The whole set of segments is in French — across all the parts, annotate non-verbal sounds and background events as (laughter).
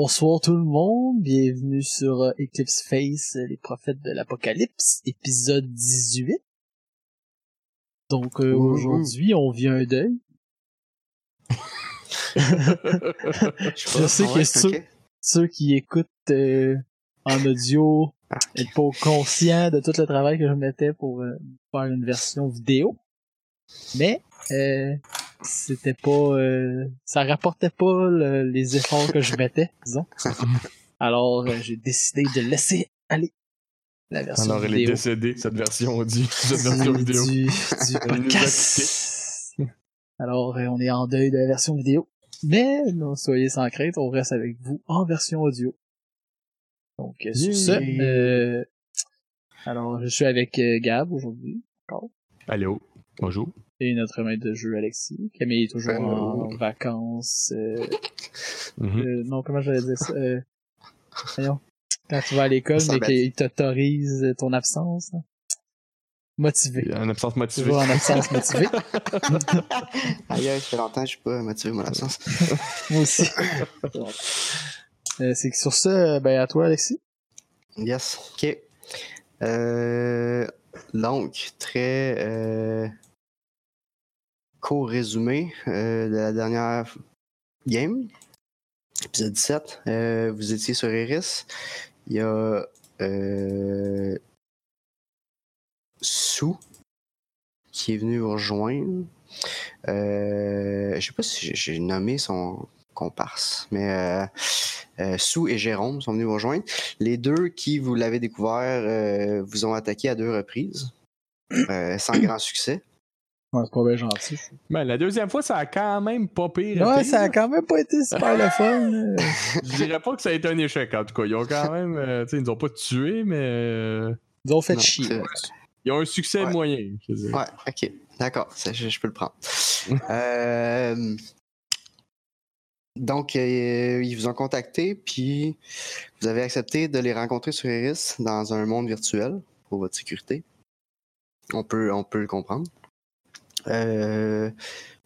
bonsoir tout le monde, bienvenue sur euh, Eclipse Face, euh, les prophètes de l'apocalypse, épisode 18. Donc euh, aujourd'hui, on vit un deuil. (laughs) Je sais que ceux, ceux qui écoutent euh, en audio Ah, n'êtes pas conscients de tout le travail que je mettais pour euh, faire une version vidéo. Mais euh, c'était pas euh, ça rapportait pas le- les efforts que je mettais, (laughs) disons. Alors euh, j'ai décidé de laisser aller la version Alors, elle est décédée, cette version audio, (laughs) cette version vidéo. du, podcast. Alors euh, on est en deuil de la version vidéo. Mais non, soyez sans crainte, on reste avec vous en version audio. Donc sur ce, alors je suis avec Gab aujourd'hui. Allô, bonjour. Et notre maître de jeu Alexis. Camille est toujours en vacances. euh, Mhm. euh, non, comment j'allais dire ça? Euh, voyons. Quand tu vas à l'école, mais qu'il t'autorise ton absence. hein. Motivé. En absence motivée. Toujours en absence motivée. Aïe, aïe, ça fait longtemps que je suis pas motivé mon absence. (laughs) Moi aussi. (laughs) Euh, c'est que sur ça, ben à toi Alexis. Yes, ok. Euh, donc, très euh, court résumé euh, de la dernière game. Épisode 17. Euh, vous étiez sur Iris. Il y a euh, Sue qui est venu vous rejoindre. Euh, je sais pas si j'ai- nommé son comparse, mais Sue et Jérôme sont venus vous rejoindre. Les deux qui, vous l'avez découvert, vous ont attaqué à deux reprises, sans grand succès. Ouais, c'est pas bien gentil. Ben, la deuxième fois, ça a quand même pas pire. Ouais, été, ça a là. quand même pas été super le fun. là. (laughs) Je dirais pas que ça a été un échec, en tout cas. Ils ont quand même. euh, tu sais, ils nous ont pas tués, mais. euh, Ils ont fait Non, chier. ils ont un succès Ouais. moyen, je veux dire. Ouais, ok, d'accord, je, je peux le prendre. (laughs) Euh, donc, euh, ils vous ont contacté, puis vous avez accepté de les rencontrer sur Iris dans un monde virtuel pour votre sécurité. On peut, on peut le comprendre. Euh,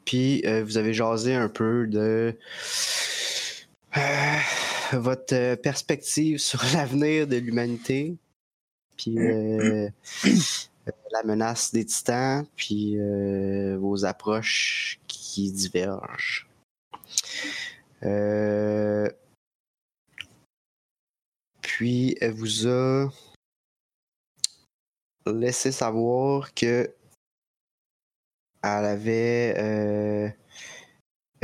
puis, euh, vous avez jasé un peu de euh, votre perspective (laughs) sur l'avenir de l'humanité, puis la menace des titans, puis vos approches qui divergent. Euh, Puis elle vous a laissé savoir que elle avait euh,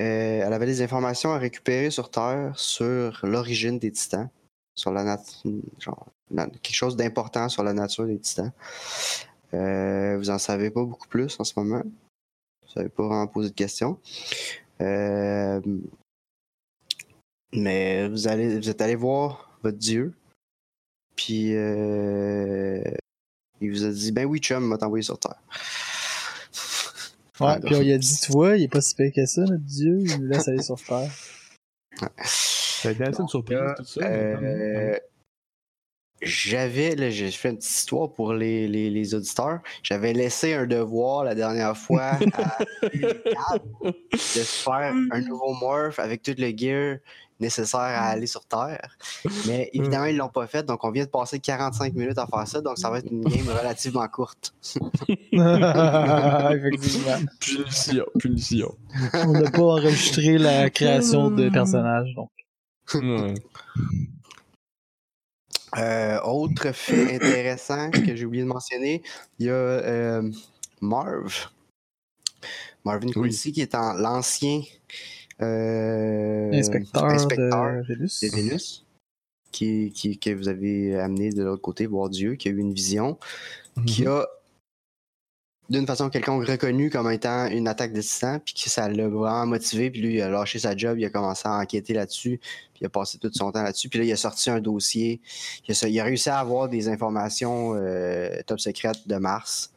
euh, elle avait des informations à récupérer sur Terre sur l'origine des titans, sur la genre quelque chose d'important sur la nature des titans. Euh, vous en savez pas beaucoup plus en ce moment. Vous savez pas vraiment poser de questions. Euh, mais vous allez, vous êtes allé voir votre dieu. Puis euh, il vous a dit ben oui chum, m'a envoyé sur terre. Ouais, puis on lui a dit, (laughs) tu vois, il est pas si pire que ça, notre dieu, il nous laisse aller sur terre. Ça a été assez une surprise, tout ça. quand même. Euh, j'avais, là, j'ai fait une petite histoire pour les, les, les auditeurs. J'avais laissé un devoir la dernière fois à (laughs) de se faire un nouveau morph avec tout le gear nécessaire à aller sur Terre. Mais évidemment, ils l'ont pas fait, donc on vient de passer 45 minutes à faire ça, donc ça va être une game (laughs) relativement courte. (laughs) Effectivement. Punition, punition. On n'a pas enregistré la (laughs) création de personnages, donc. Ouais. Euh, autre fait intéressant que j'ai oublié de mentionner, il y a euh, Marv. Marvin Quincy, qui est en- l'ancien euh, Inspecteur, inspecteur de Vénus. de Vénus, qui, qui- que vous avez amené de l'autre côté voir Dieu, qui a eu une vision, qui Mhm. a d'une façon quelconque reconnu comme étant une attaque de puis que ça l'a vraiment motivé, puis lui il a lâché sa job, il a commencé à enquêter là-dessus, puis il a passé tout son temps là-dessus, puis là il a sorti un dossier, il a, il a réussi à avoir des informations euh, top secrètes de Mars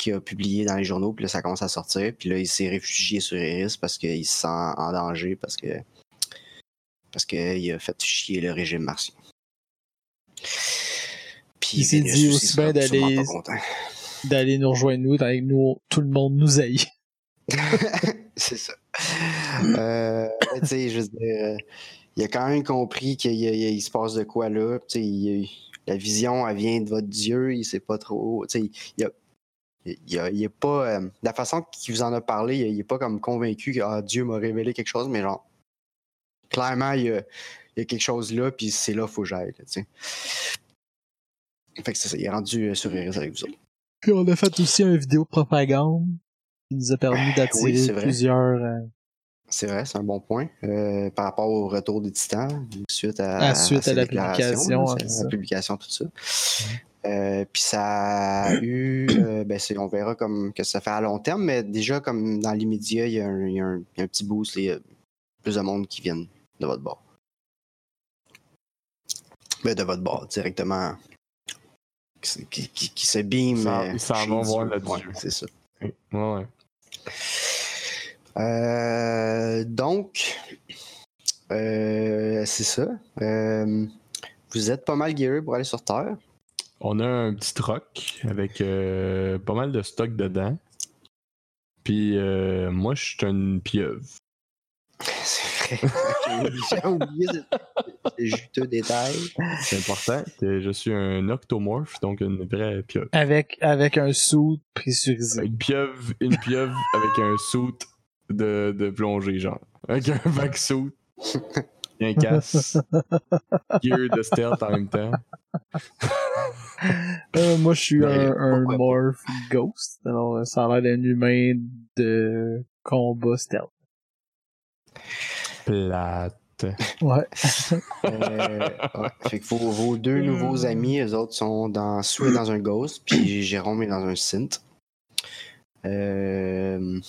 qu'il a publié dans les journaux, puis là ça commence à sortir, puis là il s'est réfugié sur Iris parce qu'il se sent en danger, parce que parce qu'il a fait chier le régime martien. Puis Il s'est dit aussi bien d'aller-. D'aller nous rejoindre nous, que nous, tout le monde nous haït. (laughs) (laughs) c'est ça. Euh, tu sais, je veux dire, euh, il a quand même compris qu'il se passe de quoi là. Tu sais, la vision, elle vient de votre Dieu, il sait pas trop. Tu sais, il, a, il, a- il est pas. euh, la façon qu'il vous en a parlé, il, il est pas comme convaincu que ah, Dieu m'a révélé quelque chose, mais genre, clairement, il y a, il y a quelque chose là, puis c'est là qu'il faut que j'aille. Fait que c'est ça, il est rendu euh, sur Iris avec vous autres. Puis on a fait aussi une vidéo de propagande qui nous a permis d'attirer Oui, plusieurs euh, C'est vrai, c'est un bon point. Euh, par rapport au retour des titans, suite à, Ah, suite à la publication, là, hein, la publication, tout ça. Euh, Puis ça a eu, euh, (clears throat) ben on verra comme que ça fait à long terme, mais déjà comme dans l'immédiat, il y, a un- y y a petit boost, il y a plus de monde qui viennent de votre bord. Ben, de votre bord, directement. Qui, se- qui, qui- qui se beam. Ils s'en- euh, vont voir le Ouais, c'est ça. Ouais, ouais. Euh, donc, c'est ça. Vous êtes pas mal gearé pour aller sur Terre. On a un petit truck avec euh, pas mal de stock dedans. Puis euh, moi, je suis une pieuvre. C'est vrai. J'ai oublié- ce, ce juteux détail. C'est important que je suis un octomorphe, donc une vraie pieuvre. avec avec un sou pressurisé. Une pieuvre, une pieuvre avec un suit de, de plongée, genre. Avec un vac suit, et (laughs) un casque, gear de stealth en même temps. (laughs) Euh, moi, je suis un, morph ghost. Alors, euh, ça a l'air d'un humain de combat stealth. Plate. Ouais. Euh, ouais. Fait que vos, vos deux nouveaux amis, eux autres, sont dans, Sue est dans un Ghost, puis Jérôme est dans un Synth. Euh,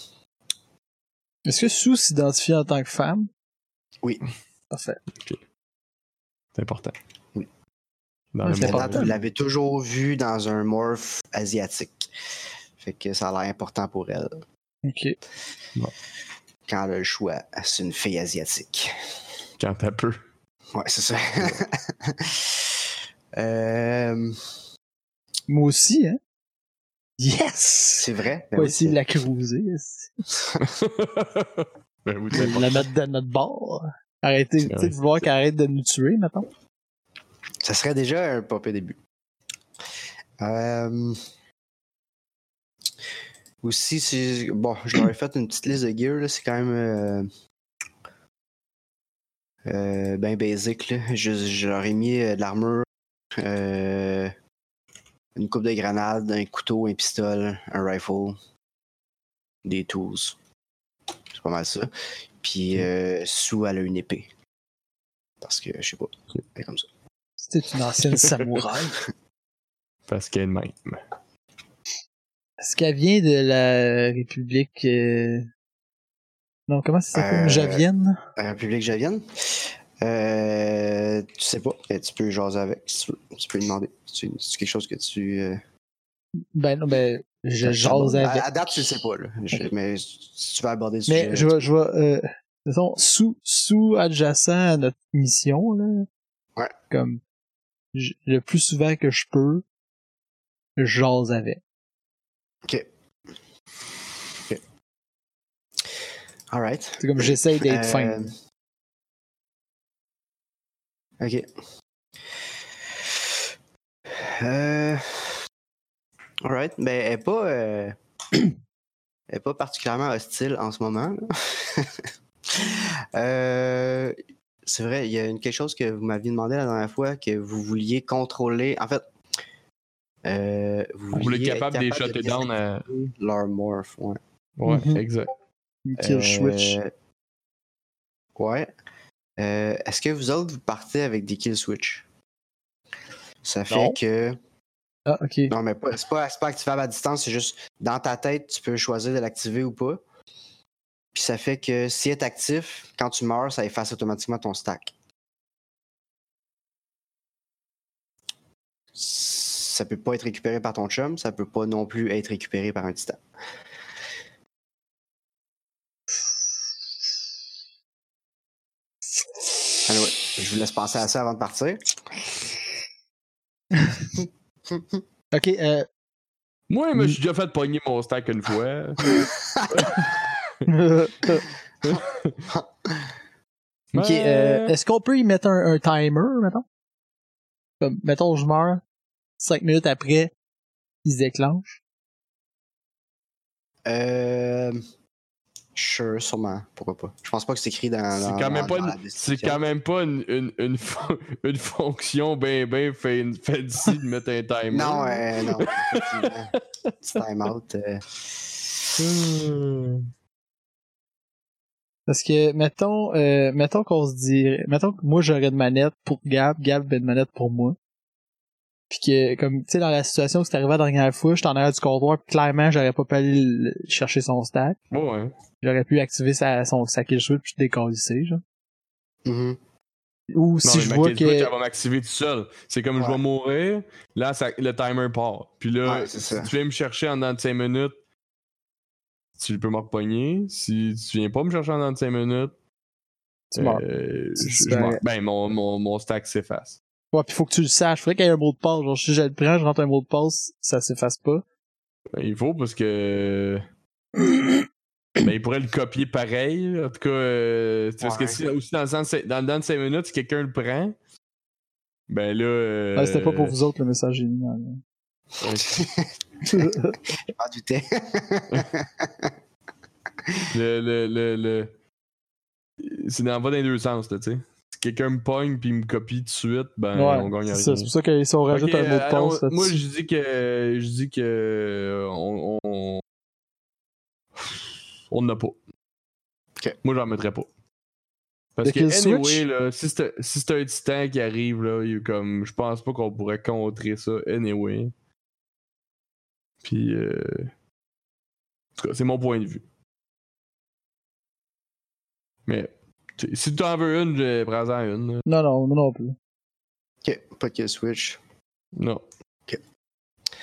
Est-ce que Sue s'identifie en tant que femme? Oui. Parfait. C'est important. Oui. Dans c'est important. vous l'avez toujours vu dans un morph asiatique. Fait que ça a l'air important pour elle. Ok. Quand elle a le choix, c'est une fille asiatique. Quand t'as peu. Ouais, c'est ça. (laughs) Euh, Moi aussi, hein? Yes! c'est vrai? ben On va oui, essayer de c'est- la cruiser. (laughs) ben oui, la mettre de notre bord. Arrêtez, tu sais, de vouloir qu'elle arrête de nous tuer, maintenant. Ça serait déjà un pop début. Euh, Aussi, c'est. Bon, je leur ai fait une petite liste de gear, là. C'est quand même. Euh... euh, ben basic, là. Je, je leur ai mis de l'armure, une coupe de grenades, un couteau, un pistolet, un rifle, des tools. C'est pas mal ça. Puis, euh, sous, elle a une épée. Parce que, je sais pas. Elle est comme ça. C'était une ancienne samouraï. (laughs) Parce qu'elle est de même. Est-ce qu'elle vient de la République... euh, Non, comment ça s'appelle? Euh, Javienne? La République Javienne? Euh, tu sais pas. Euh, Tu peux jaser avec si tu veux. Tu peux lui demander. C'est c'est quelque chose que tu. Ben non, ben, je jase avec. à date, tu le sais pas, là. Je- mais si tu veux aborder le sujet. Mais je vois, je vois, euh, sous, sous adjacent à notre mission, là. Ouais. Comme, le plus souvent que je peux, je jase avec. Ok. Ok. Alright. C'est comme j'essaye d'être fin. Euh, Ok. Euh... Alright. Ben, elle est pas. euh, (clears throat) elle est pas particulièrement hostile en ce moment. (laughs) Euh, C'est vrai, il y a une, quelque chose que vous m'aviez demandé la dernière fois, que vous vouliez contrôler. En fait. Euh, vous Vous voulez être capable de les être shutter down à. désactiver leur morph, ouais. Ouais, Mhm. exact. Kill switch. Euh, Ouais. Euh, Est-ce que vous autres, vous partez avec des kill switch? Ça fait Non. que. Ah, ok. Non, mais c'est pas, activable à distance, c'est juste dans ta tête, tu peux choisir de l'activer ou pas. Puis ça fait que si est actif, quand tu meurs, ça efface automatiquement ton stack. Ça peut pas être récupéré par ton chum, ça peut pas non plus être récupéré par un titan. Anyway, je vous laisse penser à ça avant de partir. (laughs) Ok, euh, Moi, je me suis déjà fait pogner mon stack une fois. (laughs) Ok, euh, est-ce qu'on peut y mettre un, un timer, mettons? Comme, mettons, je meurs, cinq minutes après, il se déclenche. Euh. Sure, sûrement. Pourquoi pas. Je pense pas que c'est écrit dans. C'est dans- quand même pas dans la une, c'est quand même pas une, une, une, fon- (laughs) une fonction ben ben fan- fancy de mettre un timer. Non, euh, non. effectivement. Petit time out. euh. Hmm. Parce que, mettons, euh, mettons qu'on se dit, mettons que moi j'aurais une manette pour Gab, Gab une manette pour moi. Puis que, comme, tu sais, dans la situation où c'est arrivé la dernière fois, j'étais en arrière du comptoir, puis clairement, j'aurais pas pu aller le- chercher son stack. Ouais. J'aurais pu activer sa, son, sa kill switch puis décalisser, genre. Mhm. Ou Non, si je vois switch, que... elle va m'activer tout seul. C'est comme je vais mourir, là, ça- le timer part. Puis là, Ouais, si tu viens me chercher en dedans de 5 minutes, tu peux me repogner. Si tu viens pas me chercher en de 5 minutes, Tu euh, je- je. Ben, mon, mon, mon stack s'efface. Ouais, pis faut que tu le saches. Faudrait qu'il y ait un mot de passe. Genre, si je le prends, je rentre un mot de passe, ça s'efface pas. Ben, il faut parce que. ben, il pourrait le copier pareil. En tout cas, euh, parce que Ouais. si, aussi dans le, sens, dans le dedans de 5 minutes, si quelqu'un le prend, ben là. euh, Ah, c'était pas pour vous autres, le message génial. Je m'en doutais. Le, le, le, le... C'est dans, va dans les deux sens, là, tu sais. Quelqu'un me pogne puis me copie tout de suite, ben on gagne rien. C'est pour ça que si on rajoute un mot de passe moi, je dis que. Je dis que. On. On on n'a pas. Ok. Moi, j'en mettrais pas. Parce que, anyway, là, si c'est si c'est un titan qui arrive, là, il est comme. Je pense pas qu'on pourrait contrer ça, anyway. Puis. Euh... En tout cas, c'est mon point de vue. Mais. Si tu en veux une, je- prends-en une. là. Non, non, moi non plus. ok, pas de kill switch. Non. Ok.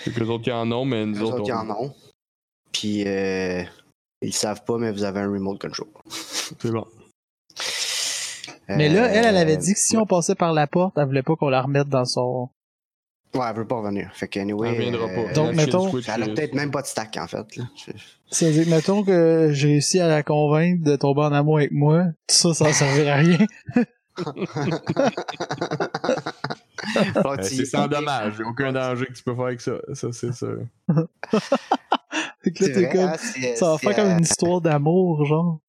C'est que les autres qui en ont, mais nous Les autres. autres qui en ont. Puis, euh, ils savent pas, mais vous avez un remote control. (laughs) C'est bon. Mais là, elle, elle avait Euh, dit que si on passait par la porte, elle voulait pas qu'on la remette dans son. Ouais, elle veut pas revenir. Fait que, anyway. Elle reviendra euh, pas. Donc, La mettons- Elle a euh, peut-être même pas de stack, en fait. C'est-à-dire que, mettons que j'ai réussi à la convaincre de tomber en amour avec moi, tout ça, ça servirait à rien. (laughs) Euh, c'est sans dommage, aucun danger que tu peux faire avec ça, ça c'est sûr. (laughs) Fait que là, C'est t'es vrai, comme, c'est- ça va c'est faire comme une histoire d'amour, genre.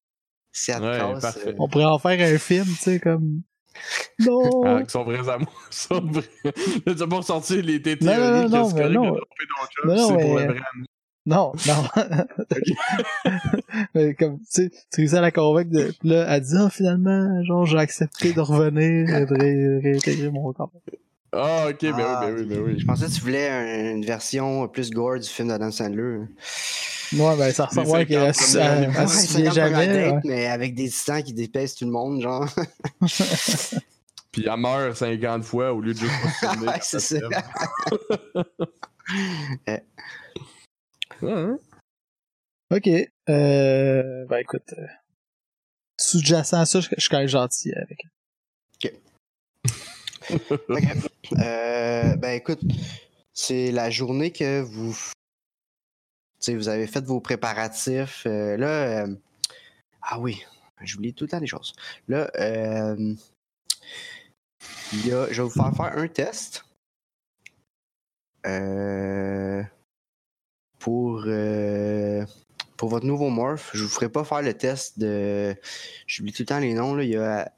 C'est à te Ouais, casse, euh, On pourrait en faire un film, tu sais, comme. Non! Avec son vrai amour, son vrai. Vas pas ressortir les tes Non, non, théories non, que non, non. Non, non, c'est pour le vrai amour. Non, non. Mais comme, tu sais, tu réussis à la convaincre de, là, elle dit, ah, finalement, genre, j'ai accepté de revenir et de ré- réintégrer mon corps. Ah, ok, ben Ah, oui, ben oui, ben oui. Je pensais que tu voulais un- une version plus gore du film d'Adam Sandler. Ouais, ben, ça ressemble, Les ouais, qu'elle 50 elle- premières elle Ouais, se 50 souvient premières jamais. dates, ouais. mais avec des titans qui dépaissent tout le monde, genre. (laughs) Puis elle meurt 50 fois au lieu de juste pas se Ouais, c'est ça. (laughs) Ouais, hein? Ok. Euh, ben, écoute, euh, sous-jacent à ça, je, je suis quand même gentil avec. Ok. Euh, ben écoute, c'est la journée que vous. Vous avez fait vos préparatifs. Euh, là. euh, Ah oui, j'oublie tout le temps des choses. Là, il y a... je vais vous faire faire un test. Pour, pour votre nouveau morph, je vous ferai pas faire le test de. J'oublie tout le temps les noms. Là. Il y a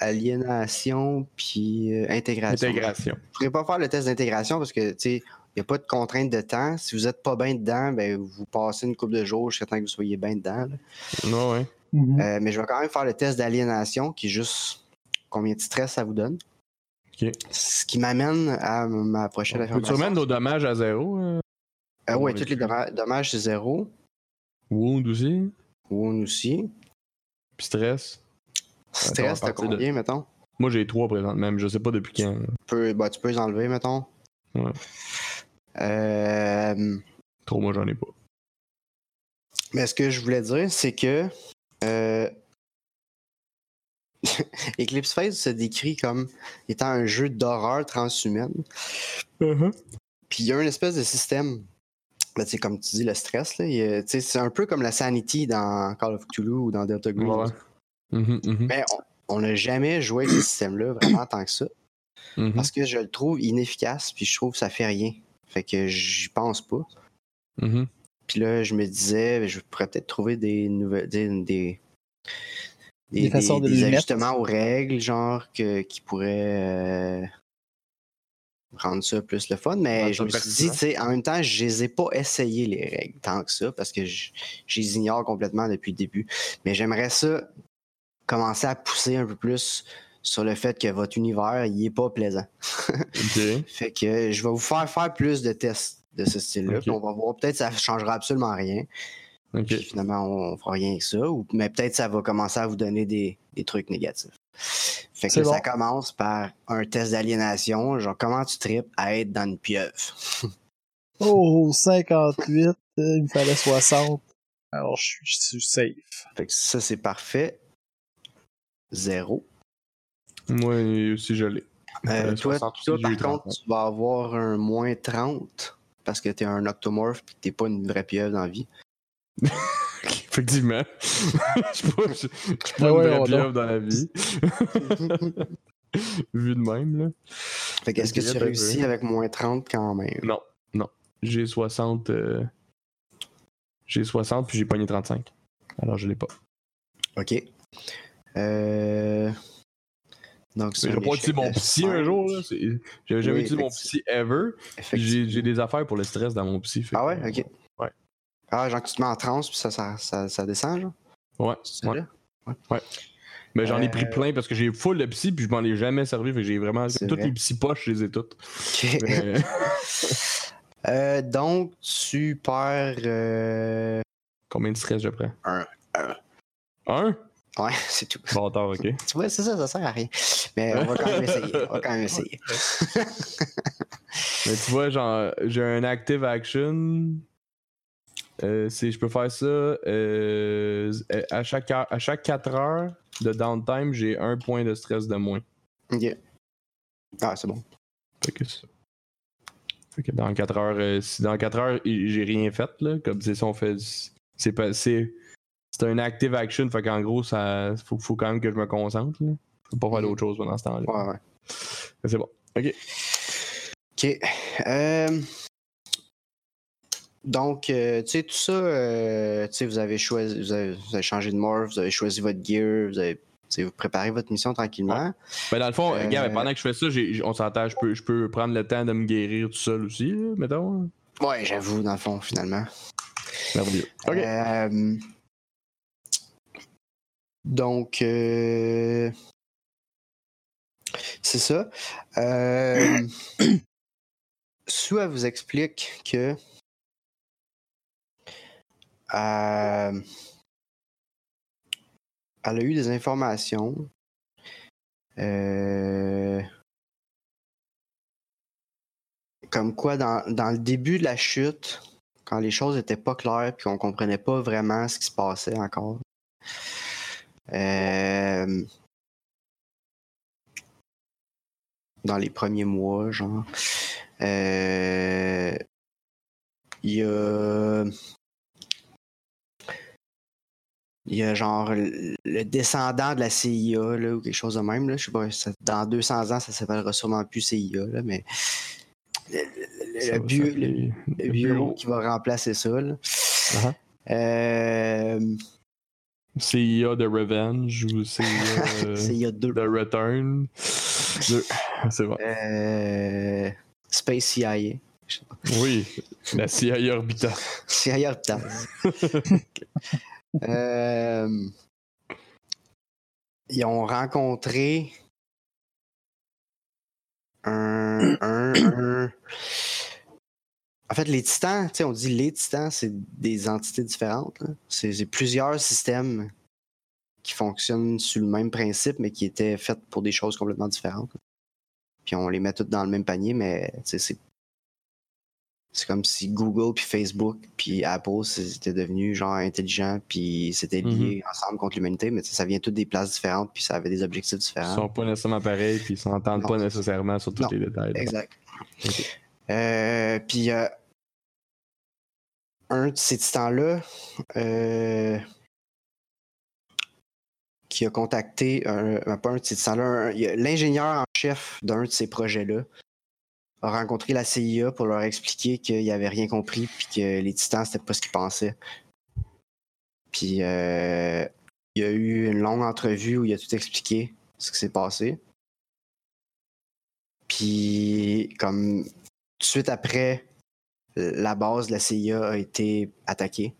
aliénation puis euh, intégration. Intégration. Je ne pourrais pas faire le test d'intégration parce que, tu sais, il n'y a pas de contrainte de temps. Si vous n'êtes pas bien dedans, ben, vous passez une couple de jours jusqu'à temps que vous soyez bien dedans. là. Ouais, ouais. Mhm. Euh, mais je vais quand même faire le test d'aliénation qui est juste combien de stress ça vous donne. Ok. Ce qui m'amène à ma prochaine affirmation. remettre nos dommages à zéro? euh? Euh, oui, tous les va domma- dommages, c'est zéro. Wound aussi? Wound aussi. Puis stress? Stress, t'as partir de- combien, mettons? Moi j'ai trois présentement, même je sais pas depuis quand. Tu peux, bah, tu peux les enlever, mettons. Ouais. Euh, Trop, moi j'en ai pas. Mais ce que je voulais dire, c'est que euh, (laughs) Eclipse Phase se décrit comme étant un jeu d'horreur transhumaine. Puis il y a une espèce de système. Ben, comme tu dis, le stress, c'est un peu comme la sanity dans Call of Cthulhu ou dans Delta Green. Ouais. Mhm, mhm. Mais on n'a jamais joué avec ce système-là vraiment tant que ça. Mhm. Parce que je le trouve inefficace, puis je trouve que ça fait rien. Fait que j'y pense pas. Puis là, je me disais, je pourrais peut-être trouver des nouvelles. Des, des, Des façons de des ajustements aux règles, genre, que, qui pourraient euh, rendre ça plus le fun. Mais je me suis dit, tu sais, en même temps, je les ai pas essayé, les règles, tant que ça, parce que je, je les ignore complètement depuis le début. Mais j'aimerais ça commencer à pousser un peu plus sur le fait que votre univers, il est pas plaisant. (laughs) Ok. Fait que je vais vous faire faire plus de tests de ce style-là. On va voir. Peut-être que ça changera absolument rien. Puis finalement, on fera rien que ça. Ou, mais peut-être que ça va commencer à vous donner des, des trucs négatifs. Fait que ça commence par un test d'aliénation. Genre, comment tu tripes à être dans une pieuvre? (laughs) Oh, 58, euh, il me fallait 60. Alors, je suis, je suis safe. Fait que ça, c'est parfait. Zéro. Moi aussi, je l'ai. Euh, Euh, toi, 60 aussi, toi, par eu 30. contre, tu vas avoir un moins 30 parce que t'es un octomorphe et que t'es pas une vraie pieuvre dans la vie. (laughs) Effectivement. (laughs) Je suis pas, je, je suis pas Ah une vraie pieuvre dans la vie. (laughs) Vu de même, là. Fait que est-ce que tu ben, réussis avec moins 30 quand même? Non, non. J'ai 60. euh, J'ai 60 puis j'ai pogné 35. Alors je l'ai pas. OK. Euh... Donc, c'est J'ai pas utilisé mon psy un jour, J'avais jamais Oui, utilisé mon psy ever. J'ai des affaires pour le stress dans mon psy. Ah ouais? OK. Ouais. Ah, genre que tu te mets en transe puis ça, ça, ça, ça descend, genre? Ouais. C'est ça, ouais. là? Mais j'en ai Euh, pris plein parce que j'ai full de psy puis je m'en ai jamais servi. Fait j'ai vraiment. Toutes vrai. les psy poches, je les ai toutes. Mais- (laughs) Euh, donc, tu perds... euh, Combien de stress je prends? Un. Un. Un? Ouais, (laughs) c'est tout. Bâtard, ok. (laughs) Tu vois, c'est ça, ça sert à rien. Mais on va quand même essayer. On va quand même essayer. Mais tu vois, genre, j'ai un active action. Euh, c'est, je peux faire ça euh, à, chaque heure- à chaque 4 heures de downtime, j'ai un point de stress de moins. OK. Ah, c'est bon. Fait que, c'est- fait que dans 4 heures, euh, si dans 4 heures, j'ai rien fait, là, comme si on fait. C'est pas. C'est, c'est un active action, fait qu'en gros, ça faut, faut quand même que je me concentre. Là. Je peux pas faire Mhm. d'autre chose pendant ce temps-là. Ouais, ouais. Mais C'est bon. Ok. OK. Euh, Donc, euh, tu sais, tout ça, euh, tu sais, vous avez choisi, vous avez, vous avez changé de morph, vous avez choisi votre gear, vous avez, vous préparez votre mission tranquillement. Ben dans le fond, pendant que je fais ça, on s'entend, je peux, je peux prendre le temps de me guérir tout seul aussi, là, mettons. Ouais, j'avoue, dans le fond, finalement. Merveilleux. Ok. Donc, euh, c'est ça. Euh, (clears throat) elle vous explique que euh, elle a eu des informations. euh, comme quoi, dans, dans le début de la chute, quand les choses étaient pas claires puis qu'on comprenait pas vraiment ce qui se passait encore. Euh, dans les premiers mois, genre. euh, Il y a. Il y a genre le descendant de la CIA là, ou quelque chose de même. Là. Je sais pas, ça- dans 200 ans, ça s'appellera sûrement plus CIA, là, mais le, le- le Ça va bu- le- s'appeler le bureau qui va remplacer ça. là. Uh-huh. Euh, CIA de Revenge ou CIA (laughs) euh, de Return? C'est bon. Euh, Space CIA. Oui, la CIA Orbita. CIA Orbital. (laughs) Euh, ils ont rencontré un, un, un- En fait, les titans, tu sais, on dit les titans, c'est des entités différentes. C'est plusieurs systèmes qui fonctionnent sur le même principe, mais qui étaient faits pour des choses complètement différentes. Puis on les met toutes dans le même panier, mais tu sais, c'est c'est comme si Google puis Facebook puis Apple c'était devenu genre intelligent puis c'était lié ensemble contre l'humanité, mais ça vient toutes des places différentes puis ça avait des objectifs Ils différents. sont pas nécessairement pareils puis ils s'entendent pas nécessairement sur tous Non. les détails. Exact. Euh, puis euh, un de ces titans-là, euh, qui a contacté un, pas un Titan, là, un- il y a- l'ingénieur en chef d'un de ces projets-là a rencontré la CIA pour leur expliquer qu'il avait rien compris puis que les Titans, c'était pas ce qu'ils pensaient. Puis euh, il y a eu une longue entrevue où il a tout expliqué ce qui s'est passé. Puis comme tout de suite après, la base de la CIA a été attaquée.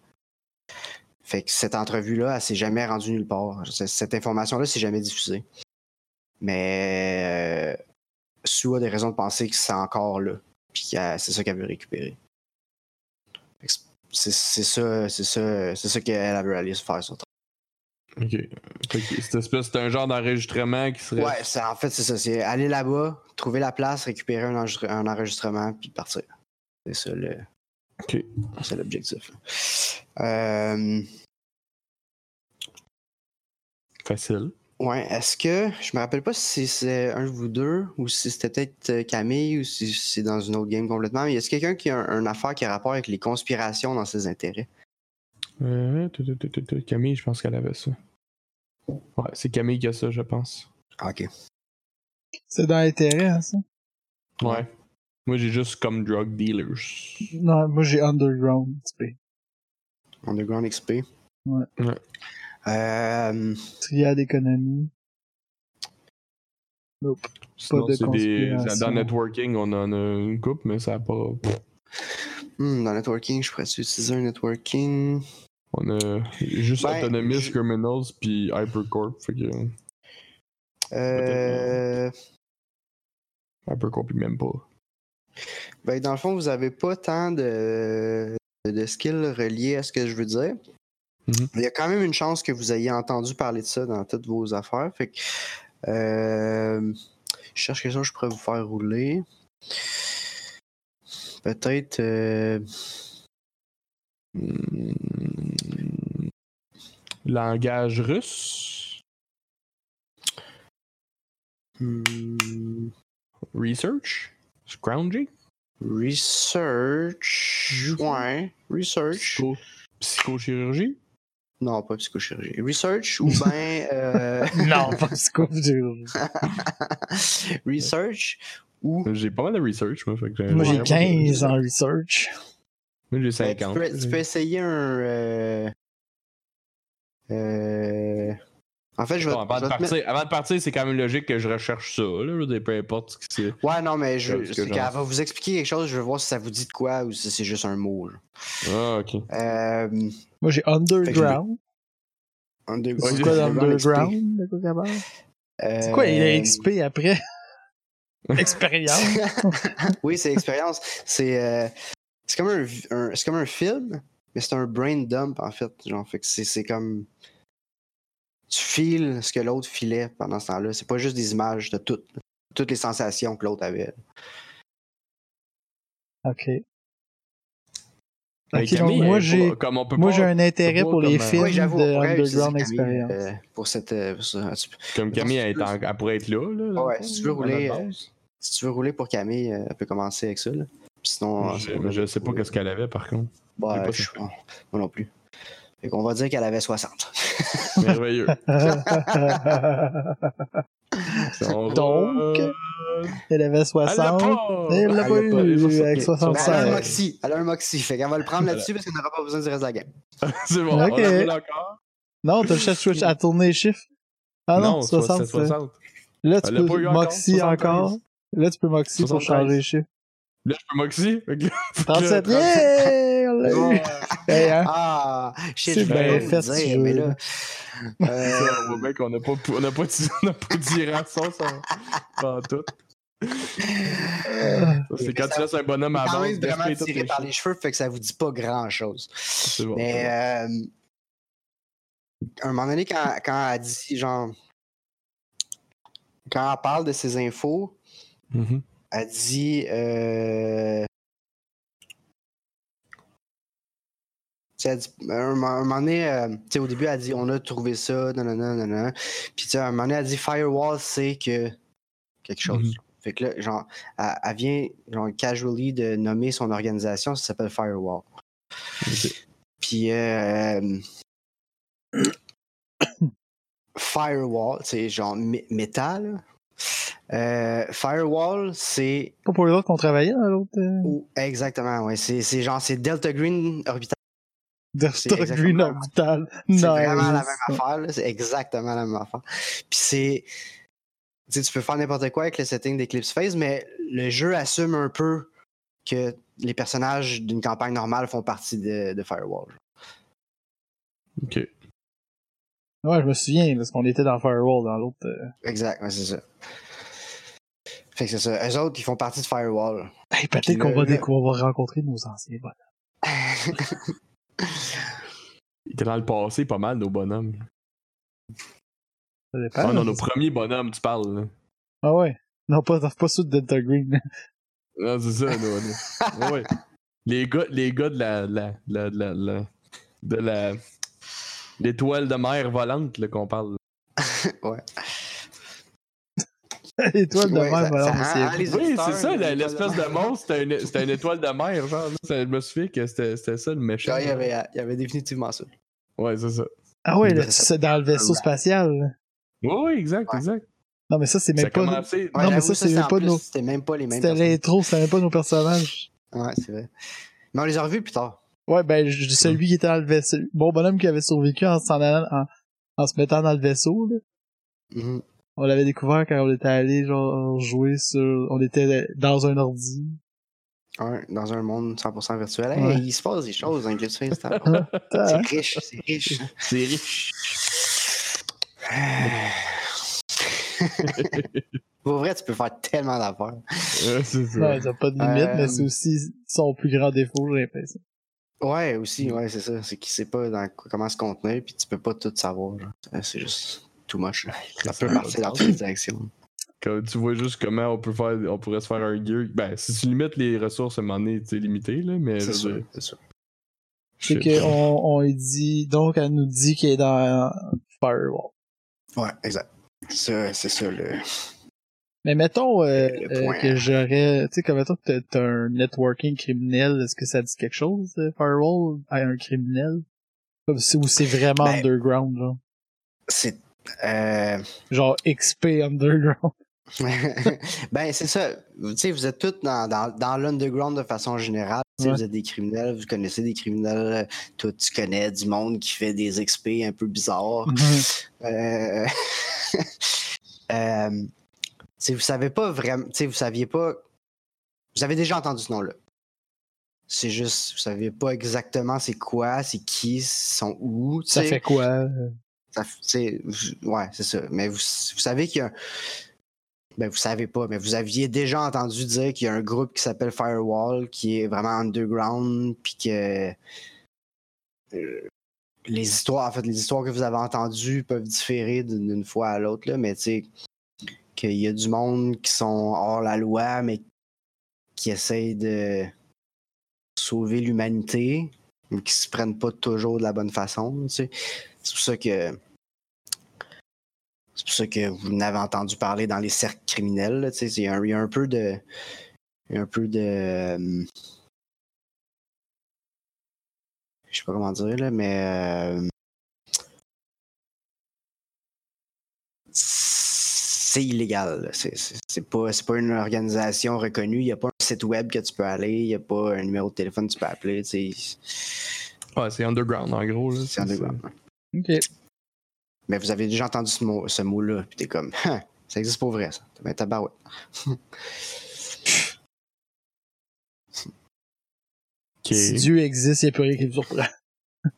Fait que cette entrevue-là, elle s'est jamais rendue nulle part. Cette information-là s'est jamais diffusée. Mais euh, Sue a des raisons de penser que c'est encore là. Puis qu'elle- c'est ça qu'elle veut récupérer. C'est ça, c'est ça, c'est ça qu'elle elle veut aller se faire sur Ok. C'est un genre d'enregistrement qui serait. Ouais, en fait, c'est ça. C'est aller là-bas, trouver la place, récupérer un enregistrement, puis partir. C'est ça le. C'est l'objectif. Euh, Facile. ouais, est-ce que. Je me rappelle pas si c'est un de vous deux, ou si c'était peut-être euh, Camille, ou si c'est dans une autre game complètement. Mais est-ce quelqu'un qui a un, une affaire qui a rapport avec les conspirations dans ses intérêts? Euh, Camille, je pense qu'elle avait ça. Ouais, c'est Camille qui a ça, je pense. Ah, ok. C'est dans l'intérêt, hein, ça? Ouais. Moi, j'ai juste comme drug dealers. Non, moi j'ai Underground. XP. Underground XP. Ouais. Ouais. Euh, Triade économie. Nope. Sinon, de c'est des. Dans networking, on en a une coupe, mais ça a pas. hmm, dans networking, je pourrais utiliser un networking? On a juste Ben, Autonomous je- Criminals puis Hypercorp. Fait que. Euh, Hypercorp, il m'aime pas. Ben, dans le fond, vous avez pas tant de, de skills reliés à ce que je veux dire. Mhm. Il y a quand même une chance que vous ayez entendu parler de ça dans toutes vos affaires. Fait que, euh, je cherche quelque chose que je pourrais vous faire rouler. Peut-être. euh, Hmm. Langage russe? hmm, Research? Scrounging. research. Ouais. Research. Psycho- Psychochirurgie? Non, pas psychochirurgie. Research ou bien. (laughs) euh, Non, pas psychologie. (laughs) research ou. J'ai pas mal de research, moi. Fait que Moi j'ai j'aimerais pas 15 ça. en research. Moi, j'ai Ben, tu, 50. peux, tu peux essayer un. euh, euh, En fait, je vais, Bon, avant, je de vais partir, mettre- avant de partir, c'est quand même logique que je recherche ça, là, peu importe ce que c'est. Ouais, non, mais je, c'est qu'elle va vous expliquer quelque chose, je veux voir si ça vous dit de quoi ou si c'est juste un mot. là. Ah, ok. Euh, Moi j'ai Underground. under- C'est quoi Underground parle? Euh, C'est quoi, il a XP après? (laughs) Expérience. (laughs) oui, c'est expérience. C'est euh, c'est comme un, c'est comme un film, mais c'est un brain dump en fait. Genre, fait que c'est comme tu files ce que l'autre filait pendant ce temps-là. C'est pas juste des images de toutes toutes les sensations que l'autre avait. Ok. Camille, moi est j'ai pas- comme on peut moi pas- j'ai un intérêt pas pour les euh, films Oui, j'avoue, de Underground Experience. euh, pour cette. euh, pour ça. Tu- Comme Camille, elle, tu est en- elle pourrait être là. là Ouais, si tu veux rouler, euh. Si tu veux rouler pour Camille, euh, elle peut commencer avec ça. Là. Sinon, je, euh, je sais pas qu'est-ce qu'elle avait, par contre. bah, pas je- ça. moi non plus. Fait qu'on va dire qu'elle avait 60. (laughs) Merveilleux. (laughs) On Donc, va- Elle avait Elle l'a 60. pas! Elle l'a Elle pas l'a pas, eu avec ça- Ben, elle a un 65. Moxie. Elle a un Moxie. Fait qu'elle va le prendre là-dessus parce qu'elle n'aura pas besoin du reste de la game. (laughs) C'est bon, Ok. on la encore. Non, t'as juste switch à tourner les chiffres. Ah non, soit- 60. c'est 60. Là, tu Elle peux Moxie 73. encore. Là, tu peux Moxie pour 73. changer les chiffres. Là, je peux Moxie. Ok. 37, Là, yeah! On l'a (laughs) eu. Hey, hein? Ah, shit, C'est je voulais bien fait, ce dire, mais là. (laughs) euh, Ça, on voit bien qu'on n'a pas, on n'a pas, dit- (laughs) on n'a pas dit rançon sans, sans tout. Euh, Ça, C'est quand tu laisses un bonhomme à même base, vraiment tiré par les cheveux, fait que ça vous dit pas grand-chose. C'est bon. Mais euh, à un moment donné, quand, quand elle dit, genre, quand elle parle de ces infos, Mhm. Elle dit, euh, tu sais, elle dit- un, mo- un moment donné, euh, tu sais, au début, elle dit, on a trouvé ça, non, non, non, non, non. Puis, tu sais, à un moment donné, elle dit, Firewall, c'est que quelque chose. Mhm. Fait que là, genre, elle, elle vient, genre, casually de nommer son organisation, ça s'appelle Firewall. Puis, euh, (coughs) Firewall, c'est genre mé- métal. Euh, Firewall, c'est Pas pour les autres qu'on travaillait dans l'autre. Euh... exactement, ouais, c'est c'est genre c'est Delta Green Orbital. Delta Green Orbital. C'est Nice. vraiment la même affaire, c'est exactement la même affaire. Puis c'est tu sais, tu peux faire n'importe quoi avec le setting d'Eclipse Phase, mais le jeu assume un peu que les personnages d'une campagne normale font partie de, de Firewall. Ok. Ouais, je me souviens, parce qu'on était dans Firewall dans l'autre. euh. Exact, ouais, c'est ça. Fait que c'est ça. Eux autres, ils font partie de Firewall. Hey, peut-être qu'on le- va, le- découvrir- on va rencontrer nos anciens bonhommes. (laughs) Il était dans le passé pas mal, nos bonhommes. Ça dépend. Ah non, nos premiers bonhommes, tu parles. Là. Ah ouais. Non, pas, pas ceux de Delta Green. Non, c'est ça, nous. nous. (laughs) Ouais, ouais. Les gars, les gars de la. la, la, la, la- de la. L'étoile de mer volante là, qu'on parle. (laughs) ouais. (laughs) Étoile de Ouais, mer, ça- voilà, les Oui, c'est ça, l'espèce de de monstre, c'était une, c'était une étoile de mer, genre. Je me souviens que c'était c'était ça le méchant. Ouais, il y avait, il y avait définitivement ça. Ouais, c'est ça. Ah ouais, c'est dans le vaisseau spatial. ouais, exact, Ouais. exact. Non, mais ça, c'est même pas. commencé. Ouais, Non, mais ça, c'est même pas plus, nos- C'était même pas les mêmes C'était l'intro, c'était même pas nos personnages. Ouais, c'est vrai. Mais on les a revus plus tard. Ouais, ben, je celui qui était dans le vaisseau. Bon bonhomme qui avait survécu en, s'en allant- en, en se mettant dans le vaisseau, là. Mhm. On l'avait découvert quand on était allé, genre, jouer sur, on était dans un ordi. Ouais, dans un monde 100% virtuel. Hey, Ouais. il se passe des choses dans Eclipse (laughs) Ah, c'est riche, c'est riche. C'est riche. (sighs) Pour vrai, tu peux faire tellement d'affaires. Ouais, c'est ça. Ouais, ça a pas de limite, Euh, mais c'est aussi son plus grand défaut, j'ai l'impression. Ouais, aussi, ouais, c'est ça. C'est qu'il sait pas dans quoi- comment se contenir, puis tu peux pas tout savoir. Euh, C'est juste too much. Ça peut partir dans toutes les directions. Quand tu vois juste comment on peut faire, on pourrait se faire un gear. Ben, si tu limites les ressources, à un moment donné, c'est limité, là, mais. C'est sûr, c'est sûr. C'est qu'on on dit, donc elle nous dit qu'elle est dans Firewall. Ouais, exact. Ça, c'est ça le. Mais mettons euh, euh, que j'aurais, tu sais, comme mettons que t'as- un networking criminel, est-ce que ça dit quelque chose, euh, Firewall, à un criminel? Comme si, ou c'est vraiment Ben- underground, genre? C'est. Euh... Genre XP underground. (laughs) (laughs) ben, c'est ça. Tu sais, vous êtes tous dans, dans, dans l'underground de façon générale. Ouais. Vous êtes des criminels, vous connaissez des criminels. Toi, tu connais du monde qui fait des XP un peu bizarres. (laughs) Euh... euh, tu sais, vous savez pas vraiment. Vous saviez pas. Vous avez déjà entendu ce nom-là. C'est juste, vous saviez pas exactement c'est quoi, c'est qui, sont où. Ça fait quoi? Ça ouais, c'est ça. Mais vous, vous savez qu'il y a un- Ben, vous savez pas, mais vous aviez déjà entendu dire qu'il y a un groupe qui s'appelle Firewall qui est vraiment underground, puis que euh, les histoires, en fait, les histoires que vous avez entendues peuvent différer d'une d'une fois à l'autre, là, mais tu sais, qu'il y a du monde qui sont hors la loi, mais qui essayent de sauver l'humanité, mais qui se prennent pas toujours de la bonne façon, tu sais. C'est pour ça que. C'est pour ça que vous n'avez entendu parler dans les cercles criminels. sais, Il y, y a un peu de. Il y a un peu de. Je sais pas comment dire, là, mais. euh, C'est illégal. C'est- pas, pas une organisation reconnue. Il n'y a pas un site web que tu peux aller. Il n'y a pas un numéro de téléphone que tu peux appeler. Ouais, c'est underground, en gros. C'est underground. Ok. Mais vous avez déjà entendu ce mot- ce mot-là, puis t'es comme, (laughs) Hein, ça existe pour vrai, ça. Ben, tabarouette. (laughs) Ok. Si Dieu existe, il n'y a plus rien qui me surprend. (laughs)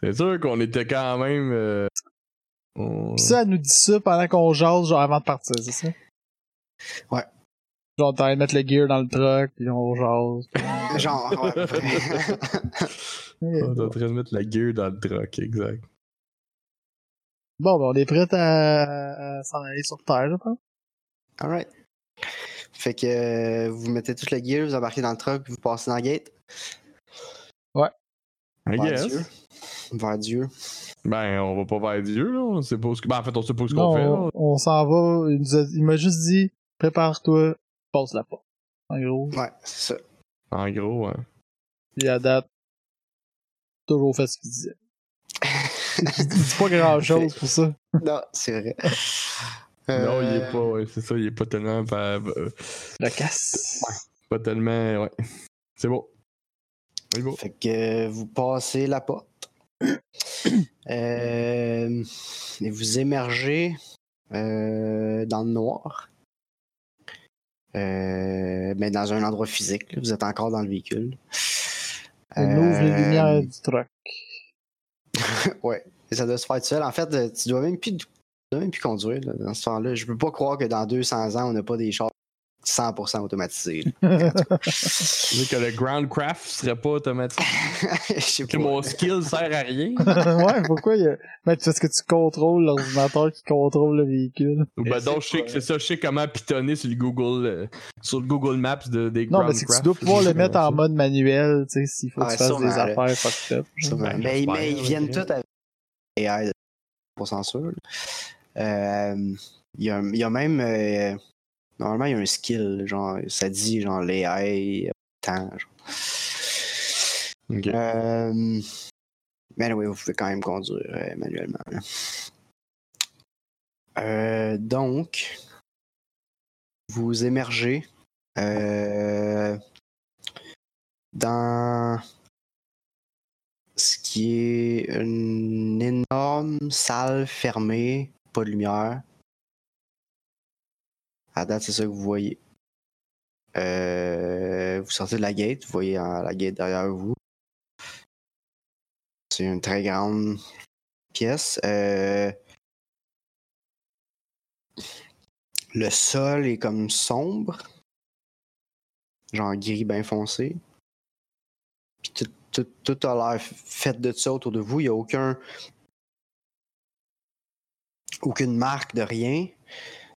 c'est sûr qu'on était quand même. euh, Pis ça, elle nous dit ça pendant qu'on jase, genre avant de partir, c'est ça? Ouais. Genre, t'as de mettre le gear dans le truck, pis on jase. Genre, ouais. (laughs) On est en train de mettre la gear dans le truck, exact. Bon, ben, on est prêt à, à s'en aller sur Terre, je pense. Alright. Fait que euh, vous mettez toute la gear, vous embarquez dans le truck, puis vous passez dans la gate. I Vers guess. Dieu. Vers Dieu. Ben, on va pas vers Dieu, là. On sait pas ce que... Ben, en fait, on sait pas ce qu'on fait, on, là. on s'en va. Il nous a- il m'a juste dit, prépare-toi, passe la porte. En gros. Ouais, c'est ça. En gros, ouais. Puis à date, toujours fait ce qu'il disait. (laughs) Il dit pas grand chose pour ça. non, c'est vrai. Non, il est Euh, pas, ouais, c'est ça, il est pas tellement. Pas, Le casse. pas tellement, ouais. C'est bon. C'est bon. Fait que vous passez la porte. (coughs) Euh, et vous émergez euh, dans le noir. Euh, mais dans un endroit physique. là. Vous êtes encore dans le véhicule. On ouvre les Euh, lumières (laughs) du truck. Ouais. Ça doit se faire tout seul. En fait, euh, tu dois même plus, tu dois même plus conduire là, dans ce temps-là. Je peux pas croire que dans 200 ans, on n'a pas des chars 100% automatisés. là. (laughs) Tu veux que le groundcraft serait pas automatique. (laughs) Je sais Que pas. mon skill sert à rien. (laughs) ouais, pourquoi il y a. Ben, parce que tu contrôles l'ordinateur qui contrôle le véhicule. Ou ben c'est donc, je sais que c'est ça, je sais comment pitonner sur le Google, euh, sur le Google Maps de, des Non, mais c'est que tu dois pouvoir le mettre en mode manuel, tu sais, s'il faut que tu fasses des là. affaires fucked up. Sûrement. Ben, mais, mais ils viennent tous avec AI de 100% sûr. là. Euh, Il y, a, il y a même. euh, normalement, il y a un skill. Genre, ça dit genre l'AI temps. Genre. Euh, mais oui, vous pouvez quand même conduire euh, manuellement. Euh, donc, vous émergez dans ce qui est une énorme salle fermée, pas de lumière. À date, c'est ça que vous voyez. Euh, vous sortez de la gate, vous voyez euh, la gate derrière vous. C'est une très grande pièce. Euh, le sol est comme sombre, genre gris bien foncé. Puis tout, tout, tout a l'air fait de ça autour de vous. Il n'y a aucun, aucune marque de rien,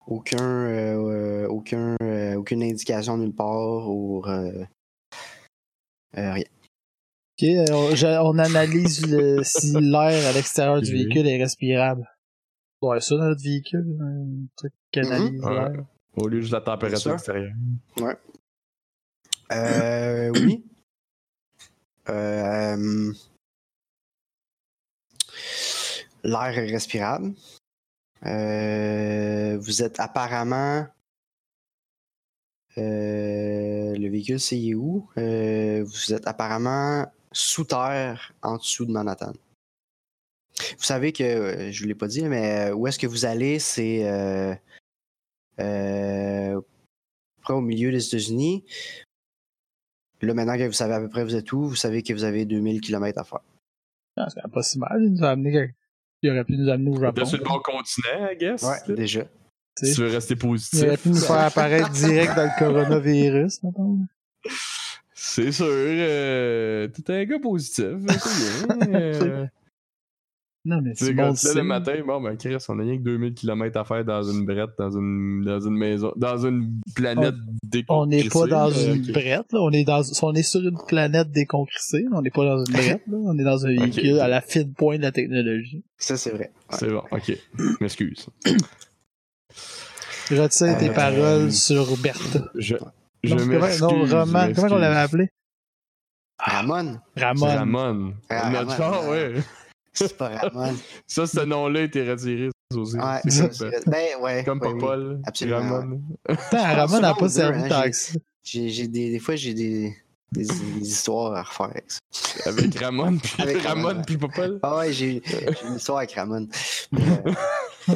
aucun, euh, aucun, euh, aucune indication nulle part ou euh, euh, rien. Ok, on, je- on analyse le- si l'air à l'extérieur du véhicule est respirable. Ouais, ça dans notre véhicule, un truc qui analyse Ouais. l'air. Au lieu de la température extérieure. Euh, oui. Euh, L'air est respirable. Euh, vous êtes apparemment. euh, le véhicule, c'est où? Euh, vous êtes apparemment sous terre, en dessous de Manhattan. Vous savez que, je ne l'ai pas dit, mais où est-ce que vous allez, c'est au milieu des États-Unis. Là, maintenant que vous savez à peu près vous êtes où, vous savez que vous avez 2000 km à faire. Ah, c'est pas si mal, nous a amené Il aurait pu nous amener au Japon. Sur le bon continent, I guess. Ouais, déjà. tu Si sais. tu veux rester Il positif. aurait pu nous faire (laughs) apparaître direct dans le coronavirus, mettons. C'est sûr. Euh, T'es un gars positif. C'est bien. (laughs) euh, Non, mais ça. le matin, bon, ben, Chris, on a rien que 2000 km à faire dans une brette, dans une, dans une maison, dans une planète On n'est pas dans là, une brette, là. On est dans, on est sur une planète déconcrissée, on n'est pas dans une brette, là. On est dans un (laughs) véhicule à la fine pointe de la technologie. Ça, c'est vrai. Ouais. C'est bon, ok. (clears throat) M'excuse. Retire tes Euh, paroles sur Bertha. Je, je Non, comment, m'excuse. non, je Roman, comment on l'avait appelé? Ramon. Ramon. Ramon. Ah, Notre Ramon, ouais. C'est pas Ramon. Ça, ce nom-là a été retiré ça aussi. Ouais, C'est ça, comme, vrai. Ben, ouais. comme ouais, oui. Popol. Absolument, Ramon. Putain, Ramon n'a pas servi tant hein. J'ai, des, des fois, j'ai des, des, des histoires à refaire avec ça. Avec Ramon, puis Avec Ramon, Ramon, puis Popol. Ah ouais, j'ai, une histoire avec Ramon. Euh, (laughs)